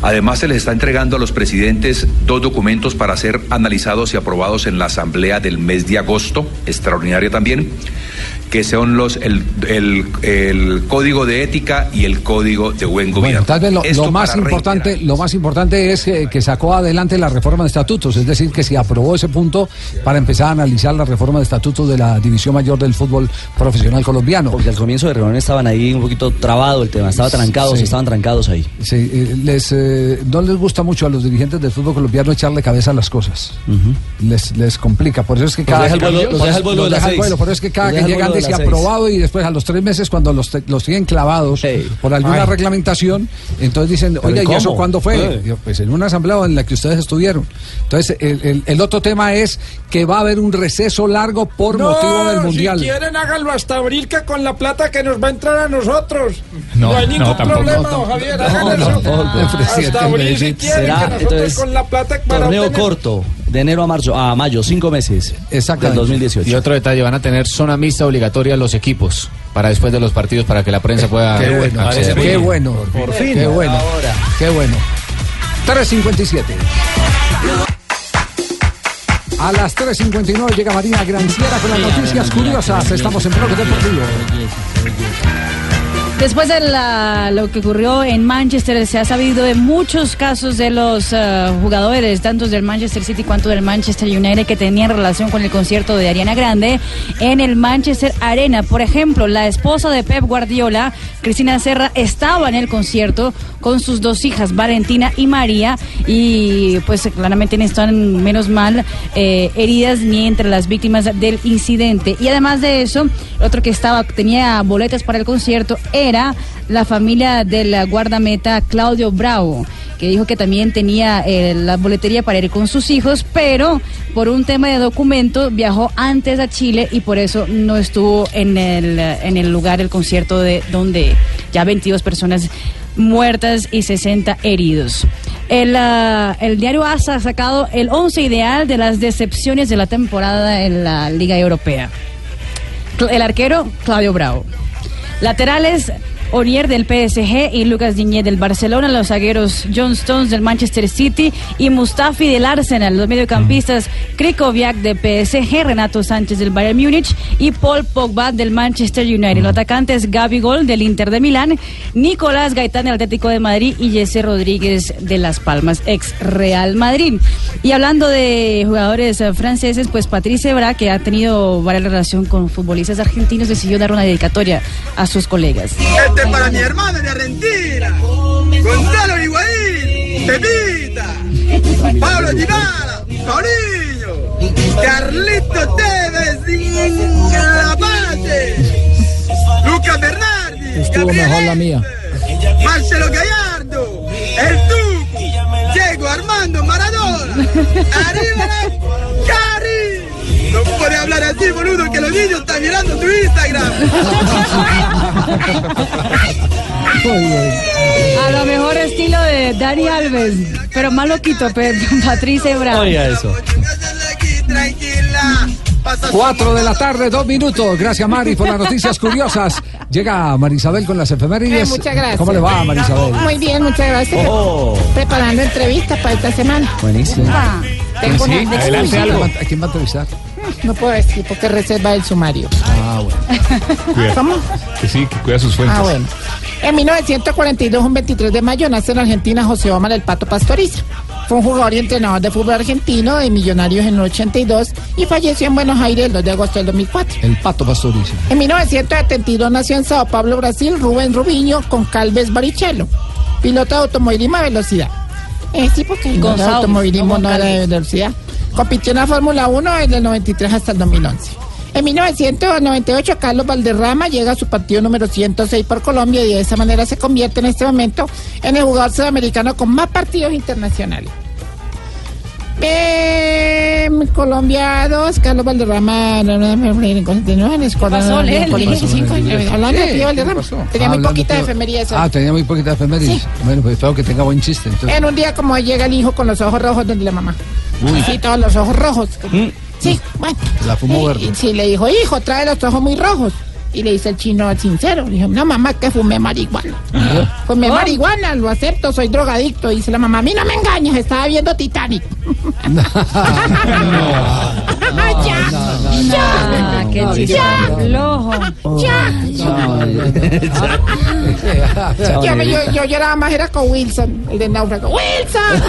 Speaker 32: Además, se les está entregando a los presidentes dos documentos para ser analizados y aprobados en la Asamblea del mes de agosto, extraordinaria también, que son los el, el- el código de ética y el código de buen gobierno.
Speaker 4: Bueno, tal vez lo, más importante, lo más importante es que, que sacó adelante la reforma de estatutos, es decir, que se aprobó ese punto para empezar a analizar la reforma de estatutos de la división mayor del fútbol profesional colombiano.
Speaker 19: Porque al comienzo de reunión estaban ahí un poquito trabado el tema, estaba trancados,
Speaker 4: Sí.
Speaker 19: estaban trancados ahí.
Speaker 4: Sí, eh, les, eh, no les gusta mucho a los dirigentes del fútbol colombiano echarle cabeza a las cosas. les, les complica. Por eso es que
Speaker 19: Los
Speaker 4: cada
Speaker 19: deja el
Speaker 4: que-
Speaker 19: vuelo- los
Speaker 4: por
Speaker 19: deja
Speaker 4: eso-
Speaker 19: el vuelo
Speaker 4: los
Speaker 19: de las
Speaker 4: deja el
Speaker 19: seis.
Speaker 4: vuelo. Por eso es que cada que llegan
Speaker 19: las seis.
Speaker 4: aprobado y después a los tres meses cuando los, te- los tienen clavados por alguna
Speaker 19: Ay.
Speaker 4: reglamentación, entonces dicen,
Speaker 19: ¿Pero
Speaker 4: oye, ¿y eso cuándo fue?
Speaker 19: Eh.
Speaker 4: Yo, pues en una asamblea en la que ustedes estuvieron. Entonces, el, el- el otro tema es que va a haber un receso largo por motivo del Mundial.
Speaker 33: Si quieren, háganlo hasta abril, que con la plata que nos va a entrar a nosotros.
Speaker 4: No,
Speaker 33: No, hay
Speaker 4: no,
Speaker 33: ningún
Speaker 4: tampoco.
Speaker 33: problema,
Speaker 4: No,
Speaker 33: don Javier.
Speaker 4: no,
Speaker 33: hagan
Speaker 4: no,
Speaker 33: eso.
Speaker 4: no, no,
Speaker 33: hasta abril, si quieren, que
Speaker 19: Será,
Speaker 33: nosotros
Speaker 19: entonces,
Speaker 33: con la plata para
Speaker 19: Torneo
Speaker 33: obtener-
Speaker 19: corto, de enero a marzo, a mayo, cinco meses. Del 2018.
Speaker 20: Y otro detalle, van a tener zona mixta obligatoria los equipos para después de los partidos para que la prensa pueda
Speaker 4: Qué bueno,
Speaker 20: acceder.
Speaker 4: qué bueno.
Speaker 20: Por fin.
Speaker 4: Qué bueno. Qué bueno. 3.57. A las 3.59 llega Marina Granciera con las noticias curiosas. Estamos en Bloque Deportivo.
Speaker 10: Después de la- lo que ocurrió en Manchester, se ha sabido de muchos casos de los eh, jugadores, tanto del Manchester City cuanto del Manchester United, que tenían relación con el concierto de Ariana Grande en el Manchester Arena. Por ejemplo, la esposa de Pep Guardiola, Cristina Serra, estaba en el concierto con sus dos hijas, Valentina y María, y pues claramente no están menos mal eh, heridas ni entre las víctimas del incidente. Y además de eso, otro que estaba tenía boletas para el concierto era la familia del guardameta Claudio Bravo que dijo que también tenía eh, la boletería para ir con sus hijos, pero por un tema de documento viajó antes a Chile y por eso no estuvo en el, en el lugar del concierto de donde ya 22 personas muertas y 60 heridos. El, ah, el diario ASA ha sacado el 11 ideal de las decepciones de la temporada en la Liga Europea. El arquero, Claudio Bravo. Laterales, Onier del PSG y Lucas Diñé del Barcelona, los zagueros John Stones del Manchester City y Mustafi del Arsenal, los mediocampistas Krikoviak de PSG, Renato Sánchez del Bayern Múnich y Paul Pogba del Manchester United. Los atacantes Gaby Gol del Inter de Milán, Nicolás Gaitán del Atlético de Madrid y Jesse Rodríguez de Las Palmas, ex Real Madrid. Y hablando de jugadores eh, franceses, pues Patrice Ebra, que ha tenido varias relación con futbolistas argentinos, decidió dar una dedicatoria a sus colegas.
Speaker 34: Este es para mi hermano de Argentina, Gonzalo Higuaín, Pepita, Pablo Dybala, Paulinho, Carlito Tevez, Zapate, Lucas Bernardi,
Speaker 24: Estuvo
Speaker 34: Gabriel
Speaker 24: mejor la mía.
Speaker 34: Marcelo Gallardo, el Tucu, Diego Armando Maradona, arriba puede hablar así, boludo, que los niños están mirando tu Instagram.
Speaker 10: A lo mejor estilo de Dani Alves, pero más loquito, Patrice Ebra.
Speaker 19: Oiga eso.
Speaker 34: Tranquila.
Speaker 4: Cuatro de la tarde, dos minutos. Gracias, Mari, por las noticias curiosas. Llega Marisabel con las efemérides.
Speaker 30: Eh, muchas gracias.
Speaker 4: ¿Cómo le va, Marisabel?
Speaker 30: Muy bien, muchas gracias.
Speaker 4: Oh.
Speaker 30: Preparando entrevistas para esta semana.
Speaker 4: Buenísimo.
Speaker 30: Ah, tengo una exclusiva.
Speaker 4: ¿A quién va a entrevistar?
Speaker 30: No puedo decir porque reserva el sumario.
Speaker 4: Ah, bueno.
Speaker 12: Cuida.
Speaker 30: ¿Cómo?
Speaker 12: Que sí, que cuida sus fuentes.
Speaker 30: Ah, bueno. En 1942, un 23 de mayo, nace en Argentina José Omar El Pato Pastoriza. Fue un jugador y entrenador de fútbol argentino de Millonarios en el 82 y falleció en Buenos Aires el 2 de agosto del 2004.
Speaker 4: El pato pastorizo.
Speaker 30: En 1972 nació en Sao Paulo, Brasil, Rubén Rubiño con Calves Barichello, piloto de automovilismo a velocidad. Eh, sí, porque no
Speaker 10: Sao,
Speaker 30: automovilismo
Speaker 10: no
Speaker 30: era de velocidad. Compitió en la Fórmula 1 desde el 93 hasta el 2011. En 1998, Carlos Valderrama llega a su partido número 106 por Colombia y de esa manera se convierte en este momento en el jugador sudamericano con más partidos internacionales. Em, Colombia 2, Carlos Valderrama, no, no, no, no, continúa en escuadra,
Speaker 10: pasó,
Speaker 30: no,
Speaker 10: Leli?
Speaker 30: por
Speaker 10: ¿Qué pasó,
Speaker 30: 25
Speaker 4: Leli?
Speaker 30: años. Hablando de tío Valderrama. Tenía muy poquita
Speaker 4: de-
Speaker 30: efemerías.
Speaker 4: Ah, tenía muy poquita efemérides. Bueno, pues espero que tenga buen chiste. entonces.
Speaker 30: En un día como llega el hijo con los ojos rojos donde la mamá.
Speaker 4: Uy.
Speaker 30: Sí, todos los ojos rojos. Sí, bueno.
Speaker 4: La fumó
Speaker 30: Y-
Speaker 4: verde.
Speaker 30: y sí, le dijo, hijo, trae los ojos muy rojos. Y le dice el chino sincero, le dijo, no mamá, que fumé marihuana. Fumé
Speaker 4: Oh.
Speaker 30: marihuana, lo acepto, soy drogadicto. Dice la mamá, a mí no me engañas, estaba viendo Titanic. ya,
Speaker 10: Ah, qué
Speaker 30: ya,
Speaker 10: chiste
Speaker 30: ya,
Speaker 10: flojo.
Speaker 30: ya. Yo, me- yo, yo lloraba más, era con Wilson, el de náufrago. ¡Wilson!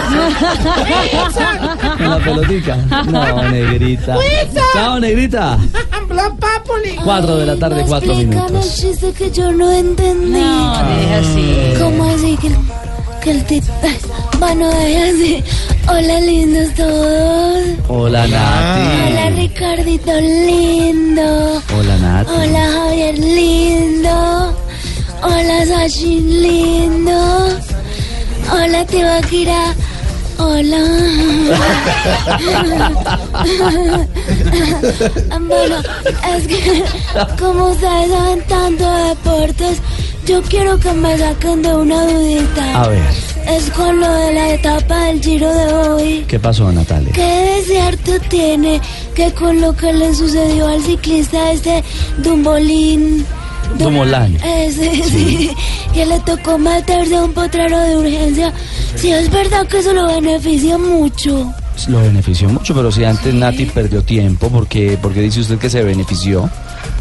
Speaker 30: ¡Wilson!
Speaker 19: Con la pelotica. No, negrita.
Speaker 30: Wilson.
Speaker 19: Chao, negrita. Cuatro de la tarde, cuatro
Speaker 27: Explícame el
Speaker 19: minutos.
Speaker 27: chiste que yo no entendí.
Speaker 10: No, deja así.
Speaker 27: ¿Cómo así que el, que el tit... Bueno, deja así. Hola, lindos todos.
Speaker 19: Hola, Nati.
Speaker 27: Hola, Ricardito lindo.
Speaker 19: Hola, Nati.
Speaker 27: Hola, Javier lindo. Hola, Sachin lindo. Hola, Tibaquira. Hola. bueno, es que como ustedes saben tanto de deportes, yo quiero que me saquen de una dudita.
Speaker 19: A ver,
Speaker 27: Es con lo de la etapa del giro de hoy.
Speaker 19: ¿qué pasó, Natalia?
Speaker 27: ¿Qué de cierto tiene que con lo que le sucedió al ciclista este Dumbolín?
Speaker 19: Dumoulin.
Speaker 27: Ese, sí. Que le tocó meterse a un potrero de urgencia. Sí, es verdad que eso lo beneficia mucho.
Speaker 19: Lo benefició mucho, pero si antes Nati perdió tiempo, porque porque dice usted que se benefició?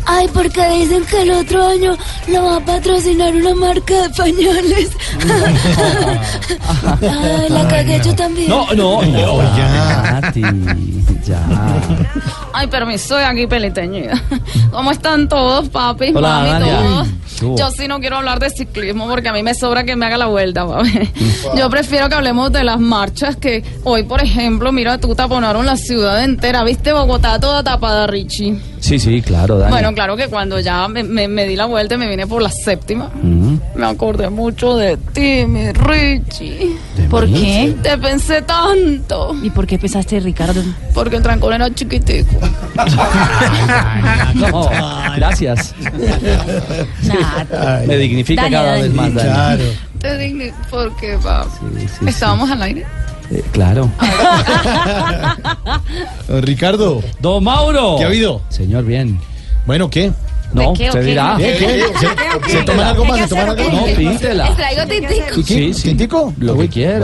Speaker 27: Ay, porque dicen que el otro año lo va a patrocinar una marca de pañales. Ay, la cagué yo también.
Speaker 19: No, no, no, ya. Nati, ya.
Speaker 10: Ay, permiso, de aquí peliteñida. ¿Cómo están todos, papi?
Speaker 19: Hola,
Speaker 10: mami,
Speaker 19: Dania.
Speaker 10: todos? Yo sí no quiero hablar de ciclismo porque a mí me sobra que me haga la vuelta, papi. Yo prefiero que hablemos de las marchas que hoy, por ejemplo, mira, tú taponaron la ciudad entera. ¿Viste Bogotá toda tapada, Richie?
Speaker 19: Sí, sí, claro, Dani.
Speaker 10: Bueno, claro que cuando ya me, me- me di la vuelta y me vine por la séptima, me acordé mucho de ti, mi Richie. ¿Por
Speaker 19: mí?
Speaker 10: qué? Te pensé tanto. ¿Y por qué pensaste, Ricardo? Porque el trancón era chiquitico.
Speaker 19: No, gracias. Me dignifica
Speaker 10: Dani,
Speaker 19: cada
Speaker 10: Dani.
Speaker 19: vez más, Dani.
Speaker 10: Te digni ¿Por qué, papi?
Speaker 19: Sí, sí,
Speaker 10: ¿Estábamos al aire?
Speaker 19: Eh, claro.
Speaker 35: Don Ricardo.
Speaker 19: Don Mauro.
Speaker 35: ¿Qué ha habido?
Speaker 19: Señor, bien.
Speaker 35: Bueno, ¿qué?
Speaker 19: No,
Speaker 36: qué, qué?
Speaker 19: dirá.
Speaker 36: ¿Qué, qué? ¿Se- se toman algo más? ¿Se toman algo más?
Speaker 19: No, píntela.
Speaker 36: ¿Les traigo tintico?
Speaker 19: Sí, sí. Lo que quiera.